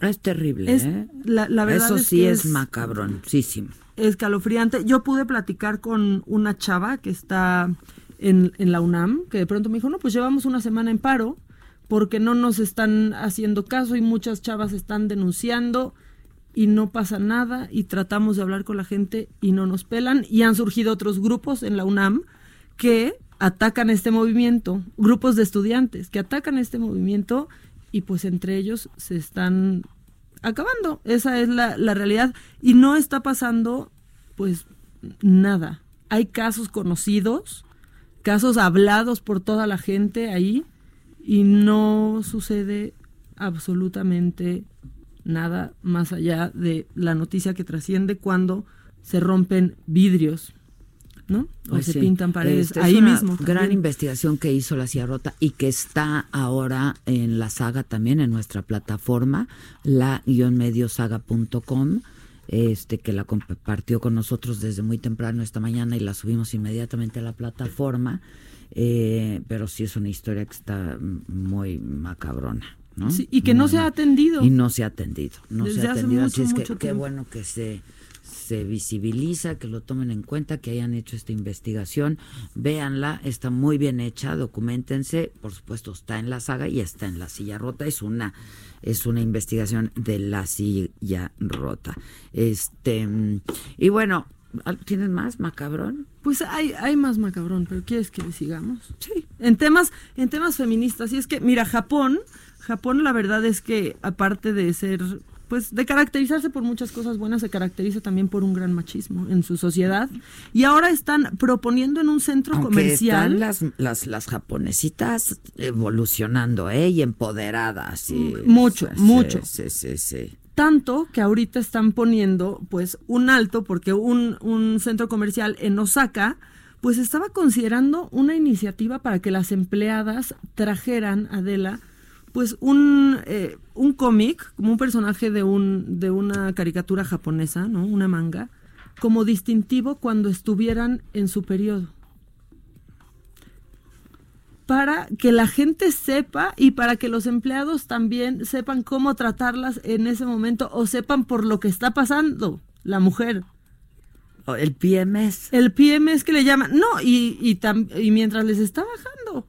Es terrible, Es- ¿eh? la- la verdad Eso es sí que es, es- macabroncísimo. Escalofriante. Yo pude platicar con una chava que está en, en la UNAM, que de pronto me dijo, no, pues llevamos una semana en paro porque no nos están haciendo caso y muchas chavas están denunciando y no pasa nada y tratamos de hablar con la gente y no nos pelan y han surgido otros grupos en la UNAM que atacan este movimiento, grupos de estudiantes que atacan este movimiento y pues entre ellos se están acabando. Esa es la, realidad y no está pasando pues nada. Hay casos conocidos, casos hablados por toda la gente ahí y no sucede absolutamente nada más allá de la noticia que trasciende cuando se rompen vidrios, ¿no? O Pues se sí. pintan paredes Este, es ahí una mismo. Gran también. investigación que hizo la Silla Rota y que está ahora en la saga también en nuestra plataforma, la-mediosaga.com, este que la compartió con nosotros desde muy temprano esta mañana y la subimos inmediatamente a la plataforma. eh, pero sí es una historia que está muy macabrona. ¿no? Sí, y que no Muy se ha atendido. Y no se ha atendido. No Desde se ha atendido. mucho, Así es que qué bueno que se, se visibiliza, que lo tomen en cuenta, que hayan hecho esta investigación. Véanla, está muy bien hecha, documentense. Por supuesto, está en la saga y está en la silla rota. Es una, es una investigación de la silla rota. Este, y bueno, ¿tienes más, macabrón? Pues hay, hay más macabrón, pero ¿quieres que le sigamos? Sí. En temas, en temas feministas, y es que, mira, Japón, Japón la verdad es que aparte de ser, pues de caracterizarse por muchas cosas buenas, se caracteriza también por un gran machismo en su sociedad. Y ahora están proponiendo en un centro Aunque comercial. están las, las, las japonesitas evolucionando, ¿eh? Y empoderadas. Y, Mucho, sí, mucho. Sí, sí, sí. Tanto que ahorita están poniendo pues un alto porque un, un centro comercial en Osaka pues estaba considerando una iniciativa para que las empleadas trajeran, Adela, pues un, eh, un cómic, como un personaje de, un, de una caricatura japonesa, ¿no? Una manga, como distintivo cuando estuvieran en su periodo para que la gente sepa y para que los empleados también sepan cómo tratarlas en ese momento o sepan por lo que está pasando la mujer. El PMS. El PMS que le llaman. No, y, y, tam- y mientras les está bajando.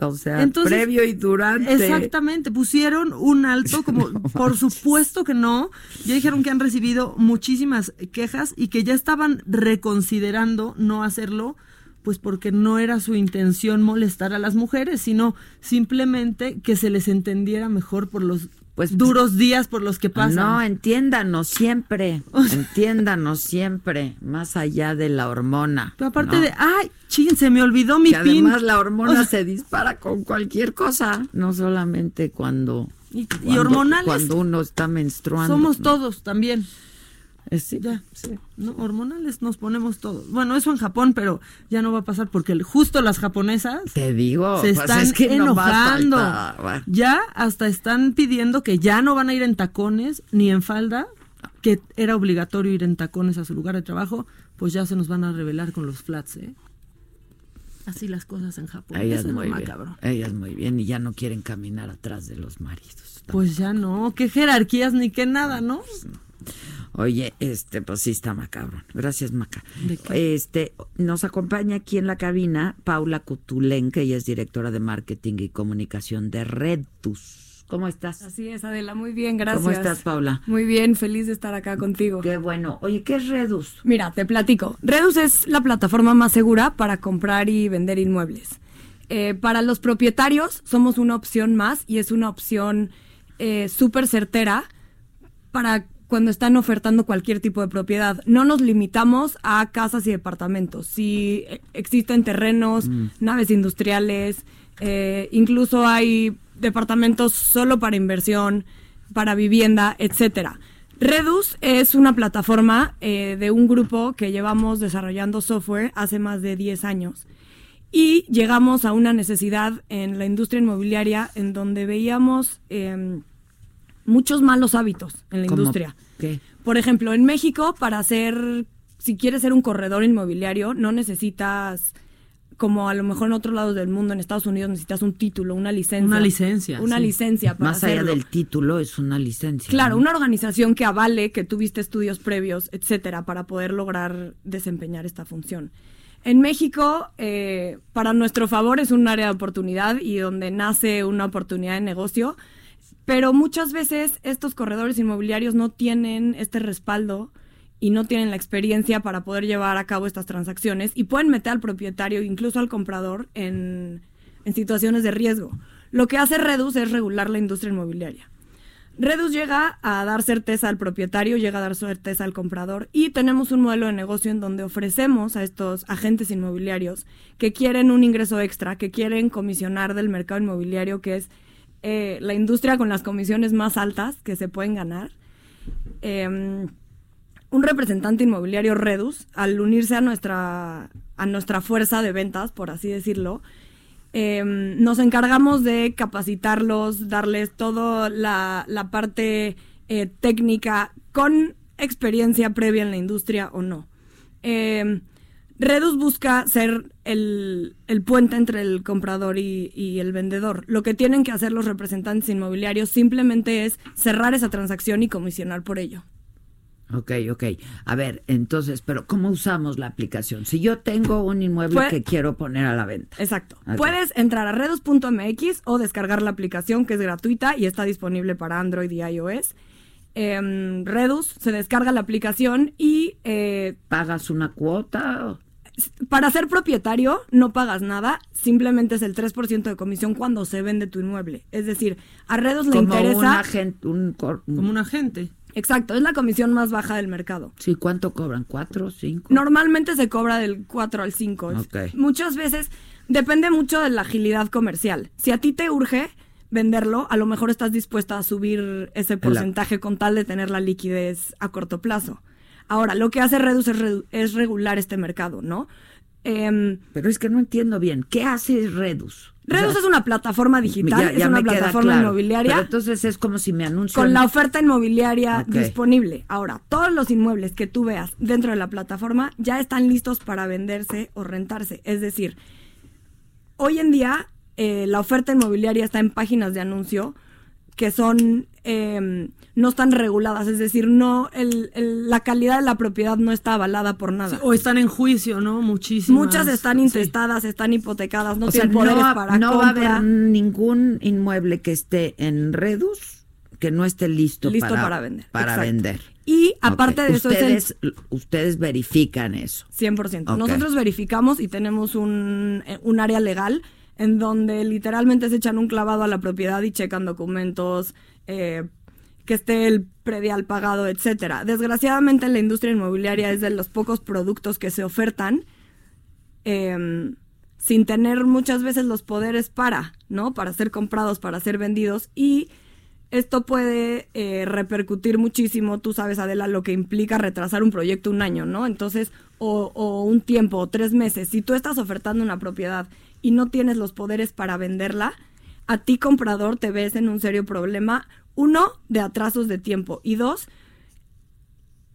O sea, Entonces, previo y durante. Exactamente, pusieron un alto, como por supuesto que no. Ya dijeron que han recibido muchísimas quejas y que ya estaban reconsiderando no hacerlo, pues porque no era su intención molestar a las mujeres, sino simplemente que se les entendiera mejor por los duros días por los que pasan. No, entiéndanos siempre. entiéndanos siempre. Más allá de la hormona. Pero aparte ¿no? de, ay, chin, se me olvidó mi que pin. además la hormona O sea, se dispara con cualquier cosa, no solamente cuando y cuando- hormonales. cuando uno está menstruando. Somos ¿no? todos también. Ya, sí. No, hormonales nos ponemos todos. Bueno, eso en Japón, pero ya no va a pasar porque el- justo las japonesas Te digo, se pues están es que no va a enojando. ya hasta están pidiendo que ya no van a ir en tacones ni en falda, que era obligatorio ir en tacones a su lugar de trabajo, pues ya se nos van a revelar con los flats, ¿eh? Así las cosas en Japón. Ellas es muy bien. Ellas muy bien y ya no quieren caminar atrás de los maridos. Pues ya no, qué jerarquías ni qué nada, ¿no? Oye, este, pues sí está macabro. Gracias, Maca. Este, nos acompaña aquí en la cabina Paula Cutulén, que ella es directora de marketing y comunicación de Redus. ¿Cómo estás? Así es, Adela, muy bien, gracias. ¿Cómo estás, Paula? Muy bien, feliz de estar acá contigo. Qué bueno. Oye, ¿qué es Redus? Mira, te platico. Redus es la plataforma más segura para comprar y vender inmuebles. Eh, para los propietarios somos una opción más y es una opción eh, súper certera para cuando están ofertando cualquier tipo de propiedad. No nos limitamos a casas y departamentos. Si eh, existen terrenos, Mm. naves industriales, eh, incluso hay departamentos solo para inversión, para vivienda, etcétera. Redus es una plataforma eh, de un grupo que llevamos desarrollando software hace más de 10 años. Y llegamos a una necesidad en la industria inmobiliaria en donde veíamos em, muchos malos hábitos en la ¿Cómo industria. qué? Por ejemplo, en México, para hacer, si quieres ser un corredor inmobiliario, no necesitas, como a lo mejor en otros lados del mundo, en Estados Unidos, necesitas un título, una licencia. Una licencia, Una sí. licencia para Más allá hacerlo. del título, es una licencia. Claro, ¿no? una organización que avale que tuviste estudios previos, etcétera, para poder lograr desempeñar esta función. En México, eh, para nuestro favor, es un área de oportunidad y donde nace una oportunidad de negocio, pero muchas veces estos corredores inmobiliarios no tienen este respaldo y no tienen la experiencia para poder llevar a cabo estas transacciones y pueden meter al propietario, incluso al comprador, en, en situaciones de riesgo. Lo que hace Redus es regular la industria inmobiliaria. Redus llega a dar certeza al propietario, llega a dar certeza al comprador y tenemos un modelo de negocio en donde ofrecemos a estos agentes inmobiliarios que quieren un ingreso extra, que quieren comisionar del mercado inmobiliario, que es eh, la industria con las comisiones más altas que se pueden ganar. Em, un representante inmobiliario Redus, al unirse a nuestra, a nuestra fuerza de ventas, por así decirlo, eh, nos encargamos de capacitarlos, darles toda la, la parte eh, técnica con experiencia previa en la industria o no. Eh, Redus busca ser el, el puente entre el comprador y, y el vendedor. Lo que tienen que hacer los representantes inmobiliarios simplemente es cerrar esa transacción y comisionar por ello. Ok, ok. A ver, entonces, pero ¿cómo usamos la aplicación? Si yo tengo un inmueble que quiero poner a la venta. Exacto. Puedes entrar a redus.mx o descargar la aplicación que es gratuita y está disponible para Android y iOS. Em, Redus, se descarga la aplicación y... eh, ¿Pagas una cuota? Para ser propietario no pagas nada, simplemente es el 3% de comisión cuando se vende tu inmueble. Es decir, a Redus le Como interesa... un agente, un cor- Como un agente. Exacto, es la comisión más baja del mercado. Sí, ¿cuánto cobran? ¿Cuatro, cinco? Normalmente se cobra del 4 al 5. Es- Ok. Muchas veces depende mucho de la agilidad comercial. Si a ti te urge venderlo, a lo mejor estás dispuesta a subir ese porcentaje con tal de tener la liquidez a corto plazo. Ahora, lo que hace Redus es, regular este mercado, ¿no? Em, Pero es que no entiendo bien. ¿Qué hace Redus? Redus O sea, es una plataforma digital, ya- es una plataforma claro. inmobiliaria. Pero entonces es como si me anuncian... con la oferta inmobiliaria disponible. Ahora, todos los inmuebles que tú veas dentro de la plataforma ya están listos para venderse o rentarse. Es decir, hoy en día eh, la oferta inmobiliaria está en páginas de anuncio que son eh, no están reguladas, es decir, no el- el- la calidad de la propiedad no está avalada por nada. O están en juicio, ¿no? Muchísimas. Muchas están intestadas, están hipotecadas, no o sea, tienen no, poderes va- para no va a haber ningún inmueble que esté en Redus que no esté listo, Listo para, para vender, Para exacto. vender. Y aparte de eso es el- ustedes, ustedes verifican eso. 100%. Ok. Nosotros verificamos y tenemos un, eh, un área legal en donde literalmente se echan un clavado a la propiedad y checan documentos, eh, que esté el predial pagado, etcétera. Desgraciadamente en la industria inmobiliaria es de los pocos productos que se ofertan em, sin tener muchas veces los poderes para, ¿no? Para ser comprados, para ser vendidos y esto puede eh, repercutir muchísimo, tú sabes, Adela, lo que implica retrasar un proyecto un año, ¿no? Entonces, o, o un tiempo, o tres meses. Si tú estás ofertando una propiedad y no tienes los poderes para venderla, a ti comprador te ves en un serio problema, uno, de atrasos de tiempo, y dos,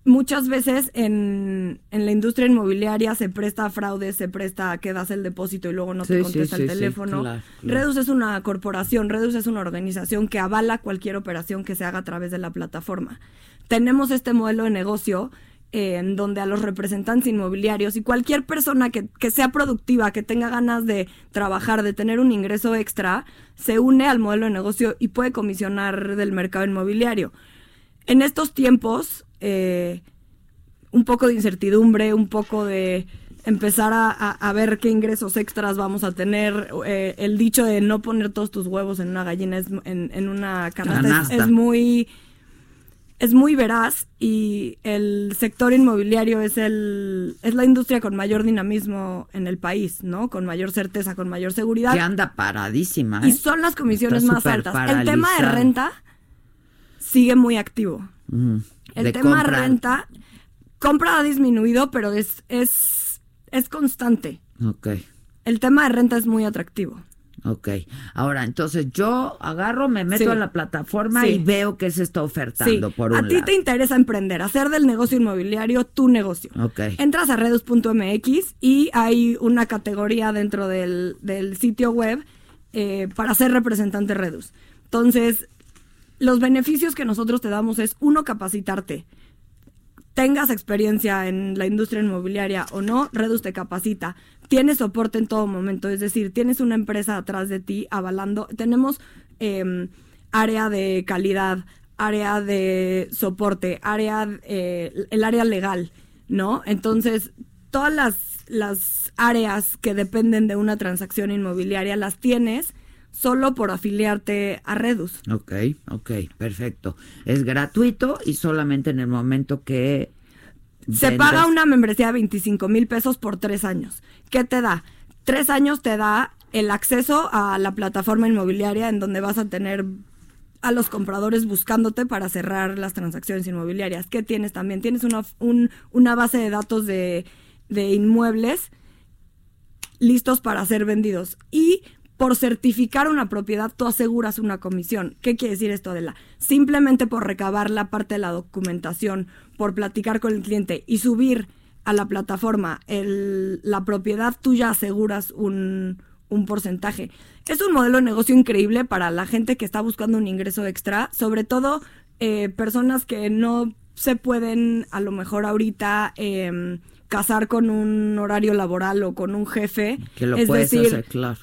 muchas veces en, en, la industria inmobiliaria se presta a fraude, se presta a que das el depósito y luego no te Sí, contesta sí, el sí, teléfono. claro, es una corporación, Redus es una organización que avala cualquier operación que se haga a través de la plataforma. Tenemos este modelo de negocio en donde a los representantes inmobiliarios y cualquier persona que, que sea productiva, que tenga ganas de trabajar, de tener un ingreso extra, se une al modelo de negocio y puede comisionar del mercado inmobiliario. En estos tiempos, eh, un poco de incertidumbre, un poco de empezar a, a- a ver qué ingresos extras vamos a tener. eh, el dicho de no poner todos tus huevos en una gallina, es, en, en una canasta, es- Canasta. es, muy es muy veraz y el sector inmobiliario es el es la industria con mayor dinamismo en el país, ¿no? Con mayor certeza, con mayor seguridad. Que anda paradísima. Y ¿eh? son las comisiones Está más altas. El tema de renta sigue muy activo. El De tema compra. renta, compra ha disminuido, pero es, es, es constante. Ok, El tema de renta es muy atractivo. Ok. Ahora, entonces yo agarro, me meto Sí. a la plataforma Sí. y veo qué se está ofertando Sí, por un a ti lado. te interesa emprender, hacer del negocio inmobiliario tu negocio. Ok. Entras a redus.mx y hay una categoría dentro del, del sitio web eh, para ser representante Redus. Entonces, los beneficios que nosotros te damos es, uno, capacitarte. Tengas experiencia en la industria inmobiliaria o no, Redus te capacita. Tienes soporte en todo momento, es decir, tienes una empresa atrás de ti avalando. Tenemos em, área de calidad, área de soporte, área, eh, el área legal, ¿no? Entonces, todas las, las áreas que dependen de una transacción inmobiliaria las tienes solo por afiliarte a Redus. Ok, ok, perfecto. Es gratuito y solamente en el momento que... Se vendas- paga una membresía de 25 mil pesos por tres años. ¿Qué te da? Tres años te da el acceso a la plataforma inmobiliaria en donde vas a tener a los compradores buscándote para cerrar las transacciones inmobiliarias. ¿Qué tienes también? Tienes una, un- una base de datos de, de inmuebles listos para ser vendidos. Y por certificar una propiedad, tú aseguras una comisión. ¿Qué quiere decir esto, Adela? Simplemente por recabar la parte de la documentación, por platicar con el cliente y subir a la plataforma el- la propiedad, tú ya aseguras un, un porcentaje. Es un modelo de negocio increíble para la gente que está buscando un ingreso extra, sobre todo eh, personas que no se pueden a lo mejor ahorita em, casar con un horario laboral o con un jefe. Que lo es puedes decir, hacer, claro.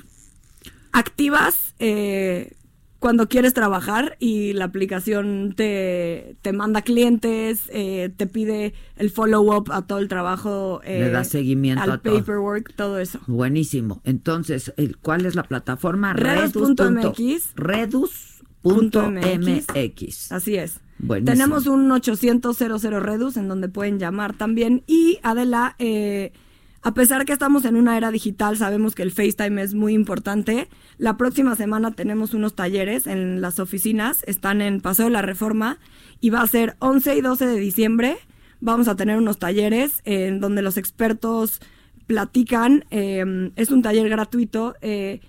Activas eh, cuando quieres trabajar y la aplicación te, te manda clientes, eh, te pide el follow-up a todo el trabajo. eh, Le da seguimiento al a todo. paperwork, todo eso. Buenísimo. Entonces, el- ¿cuál es la plataforma? Redus.mx. Redus.mx. Así es. Buenísimo. Tenemos un 800 00 Redus en donde pueden llamar también. Y Adela, eh, a pesar que estamos en una era digital, sabemos que el FaceTime es muy importante. La próxima semana tenemos unos talleres en las oficinas, están en Paseo de la Reforma y va a ser 11 y 12 de diciembre. Vamos a tener unos talleres en donde los expertos platican. eh, es un taller gratuito. eh,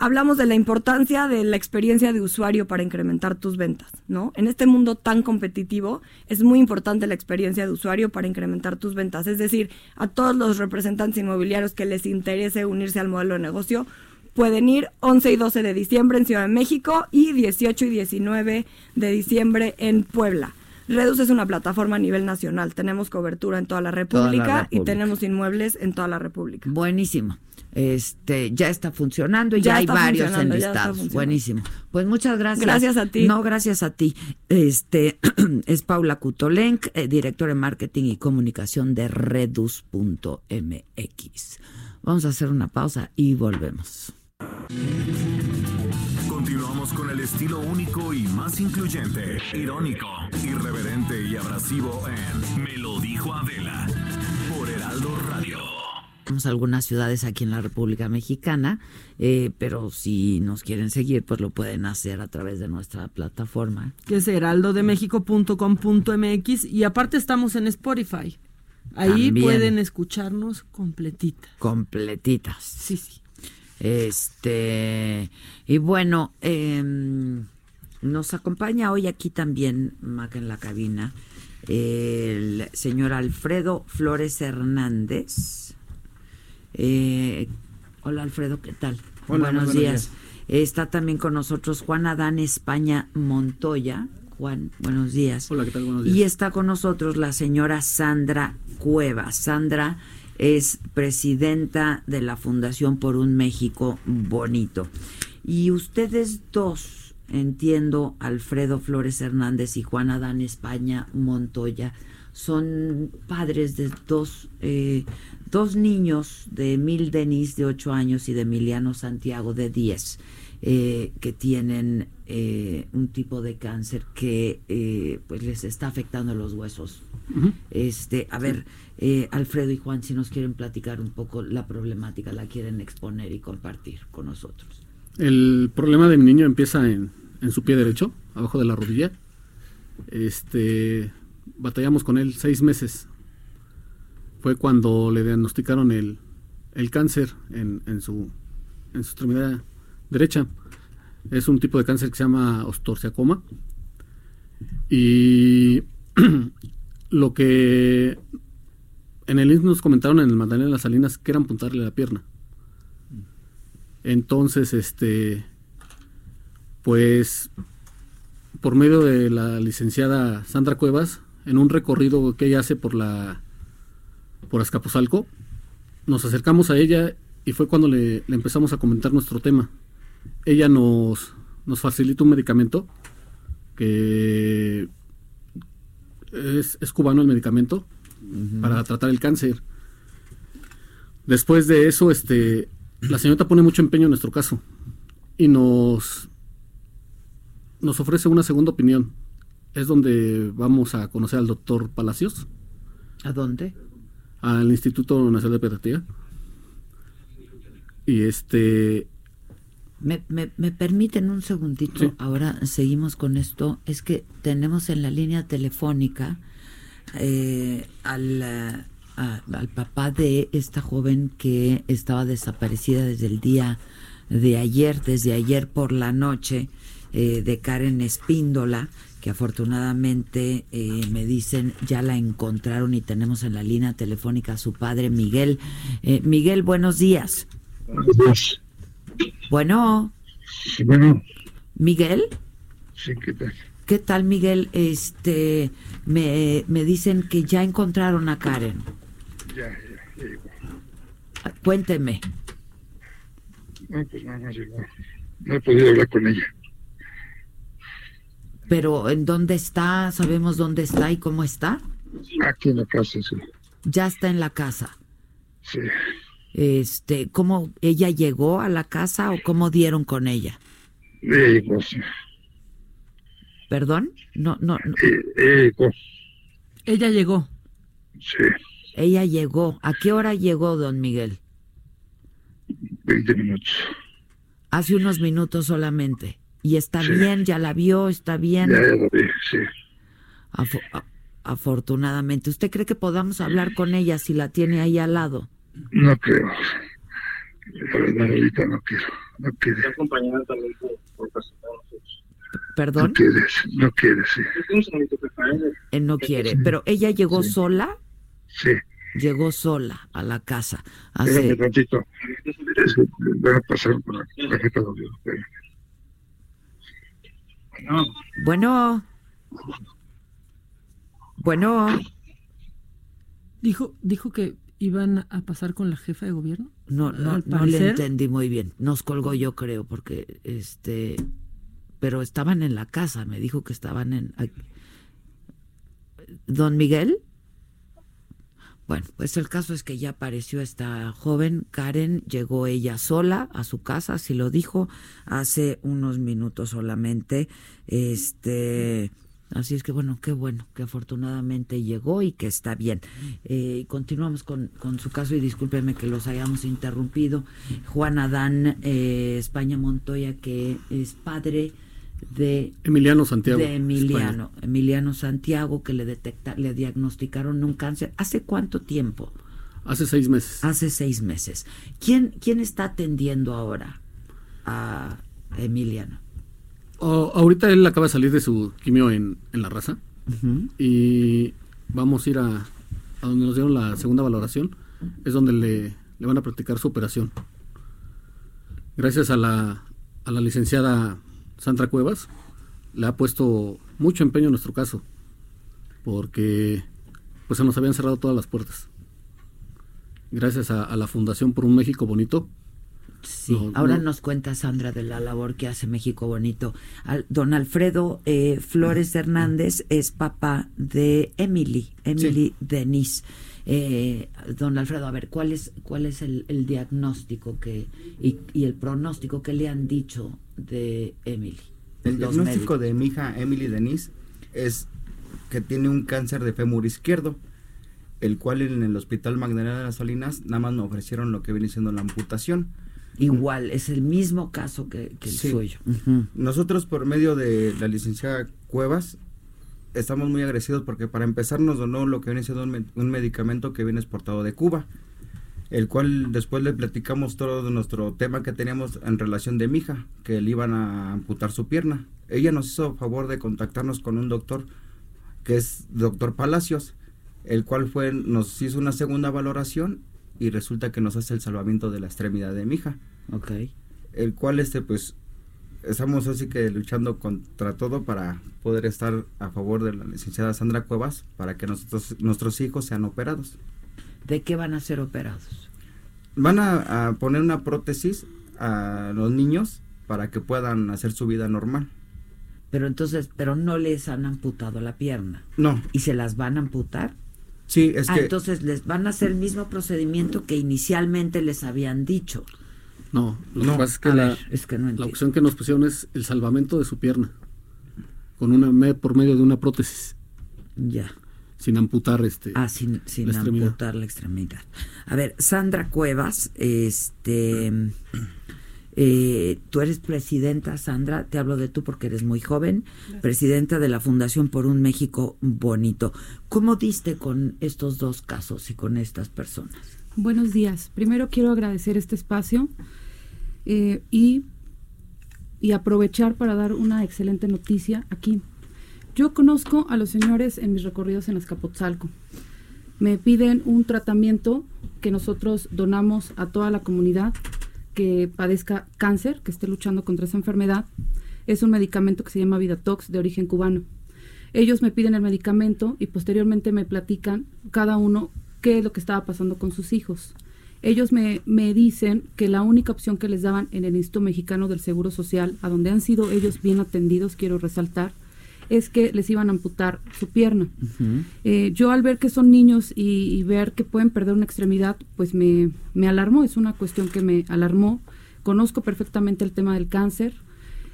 hablamos de la importancia de la experiencia de usuario para incrementar tus ventas, ¿no? En este mundo tan competitivo es muy importante la experiencia de usuario para incrementar tus ventas. Es decir, a todos los representantes inmobiliarios que les interese unirse al modelo de negocio, pueden ir 11 y 12 de diciembre en Ciudad de México y 18 y 19 de diciembre en Puebla. Redus es una plataforma a nivel nacional. Tenemos cobertura en toda la República, y República. tenemos inmuebles en toda la República. Buenísimo. Este, ya está funcionando y Ya ya, hay varios enlistados. Buenísimo. Pues muchas gracias. Gracias a ti. No, gracias a ti. Este es Paula Kutolenk, eh, directora de marketing y comunicación de redus.mx. Vamos a hacer una pausa y volvemos. Continuamos con el estilo único y más incluyente, irónico, irreverente y abrasivo en Me lo dijo Adela por Heraldo Radio. Tenemos algunas ciudades aquí en la República Mexicana, eh, pero si nos quieren seguir, pues lo pueden hacer a través de nuestra plataforma. Que es heraldodemexico.com.mx y aparte estamos en Spotify. Ahí También. pueden escucharnos completitas. Completitas. Sí, sí. Este, y bueno, em, nos acompaña hoy aquí también, Maca, en la cabina, el señor Alfredo Flores Hernández. Eh, hola Alfredo, ¿qué tal? Hola, buenos, buenos días. Está también con nosotros Juan Adán España Montoya. Juan, buenos días. Hola, ¿qué tal? Buenos días. Y está con nosotros la señora Sandra Cuevas. Sandra es presidenta de la Fundación por un México Bonito. Y ustedes dos, entiendo, Alfredo Flores Hernández y Juan Adán España Montoya, son padres de dos, eh, dos niños de Emil Denis de 8 años y de Emiliano Santiago de 10, eh, que tienen eh, un tipo de cáncer que eh, pues les está afectando los huesos. Este, a ver, eh, Alfredo y Juan, si nos quieren platicar un poco la problemática, la quieren exponer y compartir con nosotros. El problema de mi niño empieza en, en su pie derecho, abajo de la rodilla. Este, batallamos con él seis meses. Fue cuando le diagnosticaron el, el cáncer en, en su, en su extremidad derecha. Es un tipo de cáncer que se llama ostorciacoma. Y lo que en el INS nos comentaron en el Magdalena de las Salinas que era amputarle la pierna. Entonces, este, pues, por medio de la licenciada Sandra Cuevas, en un recorrido que ella hace por la, por Azcapotzalco, nos acercamos a ella y fue cuando le, le empezamos a comentar nuestro tema. Ella nos, nos facilita un medicamento que es, es cubano el medicamento para tratar el cáncer. Después de eso, este, la señorita pone mucho empeño en nuestro caso y nos, nos ofrece una segunda opinión. Es donde vamos a conocer al doctor Palacios, ¿A dónde? al Instituto Nacional de Pediatría. Y este, Me, me, me permiten un segundito, Sí. ahora seguimos con esto. Es que tenemos en la línea telefónica eh, al, a- al papá de esta joven que estaba desaparecida desde el día de ayer, desde ayer por la noche, eh, de Karen Espíndola, que afortunadamente eh, me dicen ya la encontraron y tenemos en la línea telefónica a su padre Miguel. Eh, Miguel, buenos días. Bueno, Bueno, Miguel, sí, ¿qué tal? ¿qué tal Miguel? Este, me, me dicen que ya encontraron a Karen. Ya, ya, ya. Ah, Cuénteme. No, pues nada más llegó. No he podido hablar con ella. Pero ¿en dónde está? ¿Sabemos dónde está y cómo está? Aquí en la casa, sí. Ya está en la casa. Sí. Este, ¿cómo ella llegó a la casa o cómo dieron con ella? Ella llegó, sí. ¿Perdón? No, no, no. Ella llegó, Ella llegó. sí. Ella llegó. ¿A qué hora llegó, don Miguel? 20 minutos. Hace unos minutos solamente. ¿Y está Sí. bien? ¿Ya la vio? ¿Está bien? Ya, ya lo vi, sí. Afortunadamente. ¿Usted cree que podamos hablar con ella si la tiene ahí al lado? No creo. La verdad, ahorita no quiero. No quiere. acompañada también por, por personas de nosotros. ¿Perdón? No quieres, no quieres, sí. Él no quiere. ¿Pero ella llegó sola? Sí. Llegó sola a la casa. Espérame Hace... tantito. Es que Voy a pasar por la tarjeta de Bueno. Bueno. Dijo, dijo que iban a pasar con la jefa de gobierno. No, no, no le entendí muy bien. Nos colgó yo creo porque este, pero estaban en la casa. Me dijo que estaban en. Don Miguel. Bueno, pues el caso es que ya apareció esta joven, Karen, llegó ella sola a su casa, así lo dijo, hace unos minutos solamente. Este, Así es que bueno, qué bueno que afortunadamente llegó y que está bien. Eh, continuamos con, con, su caso y discúlpeme que los hayamos interrumpido. Juan Adán eh, España Montoya, que es padre de Emiliano Santiago. De Emiliano, Emiliano Santiago, que le detecta, le diagnosticaron un cáncer. ¿Hace cuánto tiempo? Hace seis meses. Hace seis meses. ¿Quién, quién está atendiendo ahora a Emiliano? ahorita él acaba de salir de su quimio en, en la raza y vamos a ir a, a, donde nos dieron la segunda valoración, es donde le, le, van a practicar su operación. Gracias a la, a la licenciada Sandra Cuevas, le ha puesto mucho empeño en nuestro caso, porque pues se nos habían cerrado todas las puertas. Gracias a, a la Fundación por un México Bonito, Sí, ahora nos cuenta Sandra de la labor que hace México Bonito. don Alfredo eh, Flores Hernández es papá de Emily, Emily Denise. Eh, don Alfredo, a ver, ¿cuál es, cuál es el, diagnóstico que y, el pronóstico que le han dicho de Emily? El diagnóstico de mi hija Emily Denise es que tiene un cáncer de fémur izquierdo, el cual en el Hospital Magdalena de las Salinas nada más nos ofrecieron lo que viene siendo la amputación Igual, es el mismo caso que, el suyo. Nosotros por medio de la licenciada Cuevas estamos muy agradecidos porque para empezar nos donó lo que viene siendo un, medicamento que viene exportado de Cuba, el cual después le platicamos todo nuestro tema que teníamos en relación de mi hija, que le iban a amputar su pierna. Ella nos hizo favor de contactarnos con un doctor que es doctor Palacios, el cual fue nos hizo una segunda valoración y resulta que nos hace el salvamiento de la extremidad de mi hija. Ok. El cual, este, pues, estamos así que luchando contra todo para poder estar a favor de la licenciada Sandra Cuevas para que nosotros, nuestros hijos sean operados. ¿De qué van a ser operados? Van a, poner una prótesis a los niños para que puedan hacer su vida normal. Pero entonces, pero no les han amputado la pierna. No. ¿Y se las van a amputar? Sí, es ah, que... entonces les van a hacer el mismo procedimiento que inicialmente les habían dicho. No, lo que pasa es que, la, es que la opción que nos pusieron es el salvamento de su pierna con una por medio de una prótesis. Ya. Sin amputar este. Ah, sin, sin amputar la extremidad. A ver, Sandra Cuevas, este eh, tú eres presidenta, Sandra, te hablo de tú porque eres muy joven, presidenta de la Fundación por un México Bonito. ¿Cómo diste con estos dos casos y con estas personas? Buenos días. Primero quiero agradecer este espacio eh, y, y aprovechar para dar una excelente noticia aquí. Yo conozco a los señores en mis recorridos en Azcapotzalco. Me piden un tratamiento que nosotros donamos a toda la comunidad que padezca cáncer, que esté luchando contra esa enfermedad, es un medicamento que se llama Vidatox de origen cubano. Ellos me piden el medicamento y posteriormente me platican cada uno qué es lo que estaba pasando con sus hijos. Ellos me, me dicen que la única opción que les daban en el Instituto Mexicano del Seguro Social, a donde han sido ellos bien atendidos, quiero resaltar, es que les iban a amputar su pierna. Eh, yo al ver que son niños y, ver que pueden perder una extremidad, pues me, me alarmó, es una cuestión que me alarmó. Conozco perfectamente el tema del cáncer.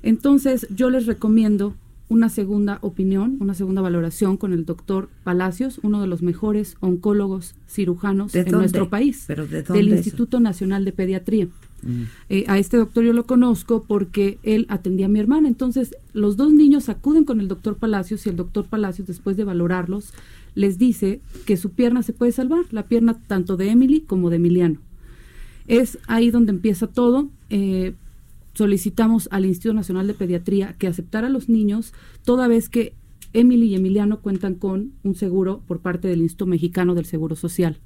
Entonces yo les recomiendo una segunda opinión, una segunda valoración con el doctor Palacios, uno de los mejores oncólogos cirujanos en nuestro país, ¿Pero del Instituto Nacional de Pediatría. Mm. Eh, a este doctor yo lo conozco porque él atendía a mi hermana. Entonces, los dos niños acuden con el doctor Palacios y el doctor Palacios, después de valorarlos, les dice que su pierna se puede salvar, la pierna tanto de Emily como de Emiliano. Es ahí donde empieza todo. Eh, solicitamos al Instituto Nacional de Pediatría que aceptara a los niños, toda vez que Emily y Emiliano cuentan con un seguro por parte del Instituto Mexicano del Seguro Social.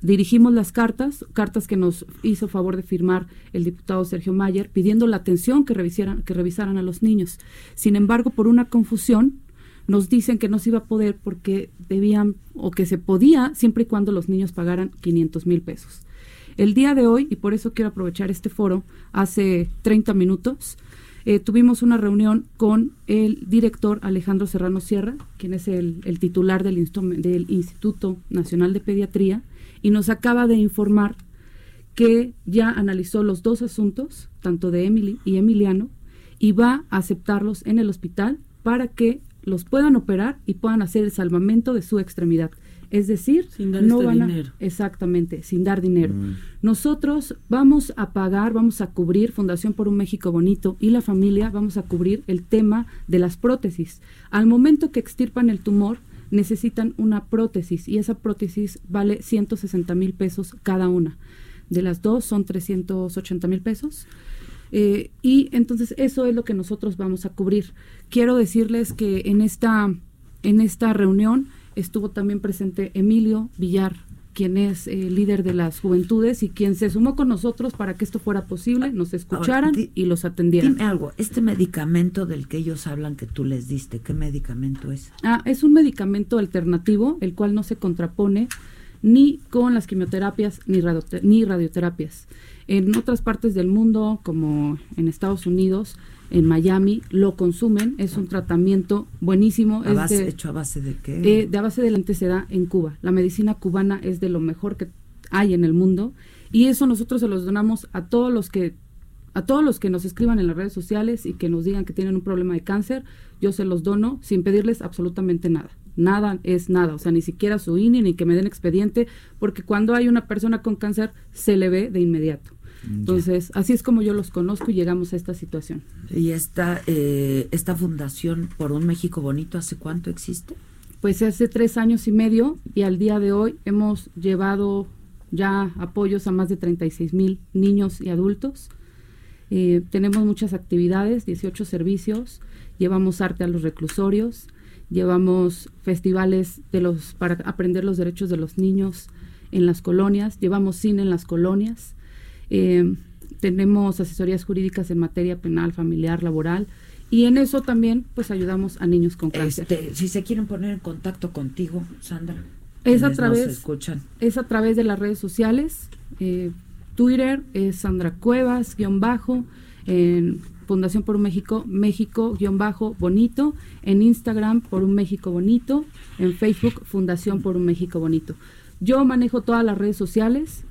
Dirigimos las cartas, cartas que nos hizo favor de firmar el diputado Sergio Mayer, pidiendo la atención que, revisaran, a los niños. Sin embargo, por una confusión, nos dicen que no se iba a poder porque debían o que se podía siempre y cuando los niños pagaran 500 mil pesos. El día de hoy, y por eso quiero aprovechar este foro, hace 30 minutos, eh, tuvimos una reunión con el director Alejandro Serrano Sierra, quien es el, titular del, del Instituto Nacional de Pediatría, y nos acaba de informar que ya analizó los dos asuntos, tanto de Emily y Emiliano, y va a aceptarlos en el hospital para que los puedan operar y puedan hacer el salvamento de su extremidad. Es decir, dar no este van a- dinero. exactamente, sin dar dinero. Nosotros vamos a pagar, vamos a cubrir Fundación por un México Bonito y la familia vamos a cubrir el tema de las prótesis. Al momento que extirpan el tumor, necesitan una prótesis y esa prótesis vale 160 mil pesos cada una. De las dos son 380 mil pesos. Eh, y entonces eso es lo que nosotros vamos a cubrir. Quiero decirles que en esta, en esta reunión estuvo también presente Emilio Villar, quien es eh, líder de las juventudes y quien se sumó con nosotros para que esto fuera posible, nos escucharan y los atendieran. Dime algo, este medicamento del que ellos hablan que tú les diste, ¿qué medicamento es? Ah, es un medicamento alternativo, el cual no se contrapone ni con las quimioterapias ni, radiote- ni radioterapias. En otras partes del mundo, como en Estados Unidos, en Miami, lo consumen. Es un tratamiento buenísimo. ¿A es base- de- ¿Hecho a base de qué? eh, de a base de da en Cuba. La medicina cubana es de lo mejor que hay en el mundo y eso nosotros se los donamos a todos los que a todos los que nos escriban en las redes sociales y que nos digan que tienen un problema de cáncer, yo se los dono sin pedirles absolutamente nada. Nada es nada, o sea, ni siquiera su INE ni que me den expediente, porque cuando hay una persona con cáncer se le ve de inmediato. Entonces, así es como yo los conozco y llegamos a esta situación. ¿Y esta, eh, esta fundación por un México bonito hace cuánto existe? Pues hace tres años y medio y al día de hoy hemos llevado ya apoyos a más de 36 mil niños y adultos. Eh, tenemos muchas actividades, 18 servicios, llevamos arte a los reclusorios, llevamos festivales de los para aprender los derechos de los niños en las colonias, llevamos cine en las colonias, eh, tenemos asesorías jurídicas en materia penal, familiar, laboral y en eso también pues ayudamos a niños con cáncer. Este, si se quieren poner en contacto contigo, Sandra. Es a nos través, escuchan. es a través de las redes sociales. eh, Twitter es Sandra Cuevas, guion bajo, en Fundación por un México, México, guion bajo, bonito, en Instagram por un México bonito, en Facebook Fundación por un México bonito. Yo manejo todas las redes sociales,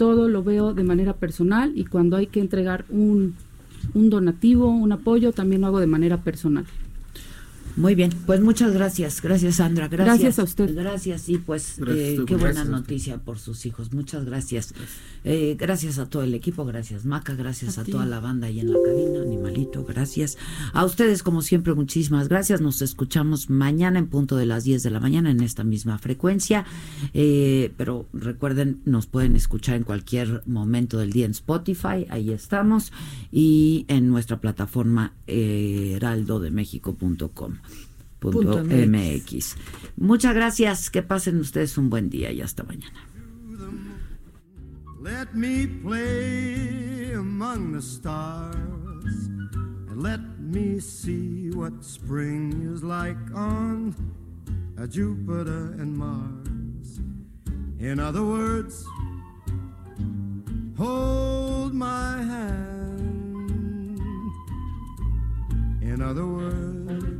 todo lo veo de manera personal y cuando hay que entregar un, un donativo, un apoyo, también lo hago de manera personal. Muy bien, pues muchas gracias, gracias Sandra, gracias. Gracias a usted. Gracias y pues Gracias eh, qué buena noticia por sus hijos, muchas gracias. Eh, gracias a todo el equipo, gracias Maca, gracias A toda la banda ahí en la cabina, animalito, gracias. A ustedes como siempre muchísimas gracias, nos escuchamos mañana en punto de las 10 de la mañana en esta misma frecuencia, Eh, pero recuerden, nos pueden escuchar en cualquier momento del día en Spotify, ahí estamos, y en nuestra plataforma eh, heraldodemexico.com. Punto Punto MX. Muchas gracias, que pasen ustedes un buen día y hasta mañana. Let me play among the stars and let me see what spring is like on a Jupiter and Mars. In other words, hold my hand. In other words,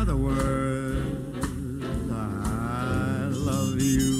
Other words, I love you.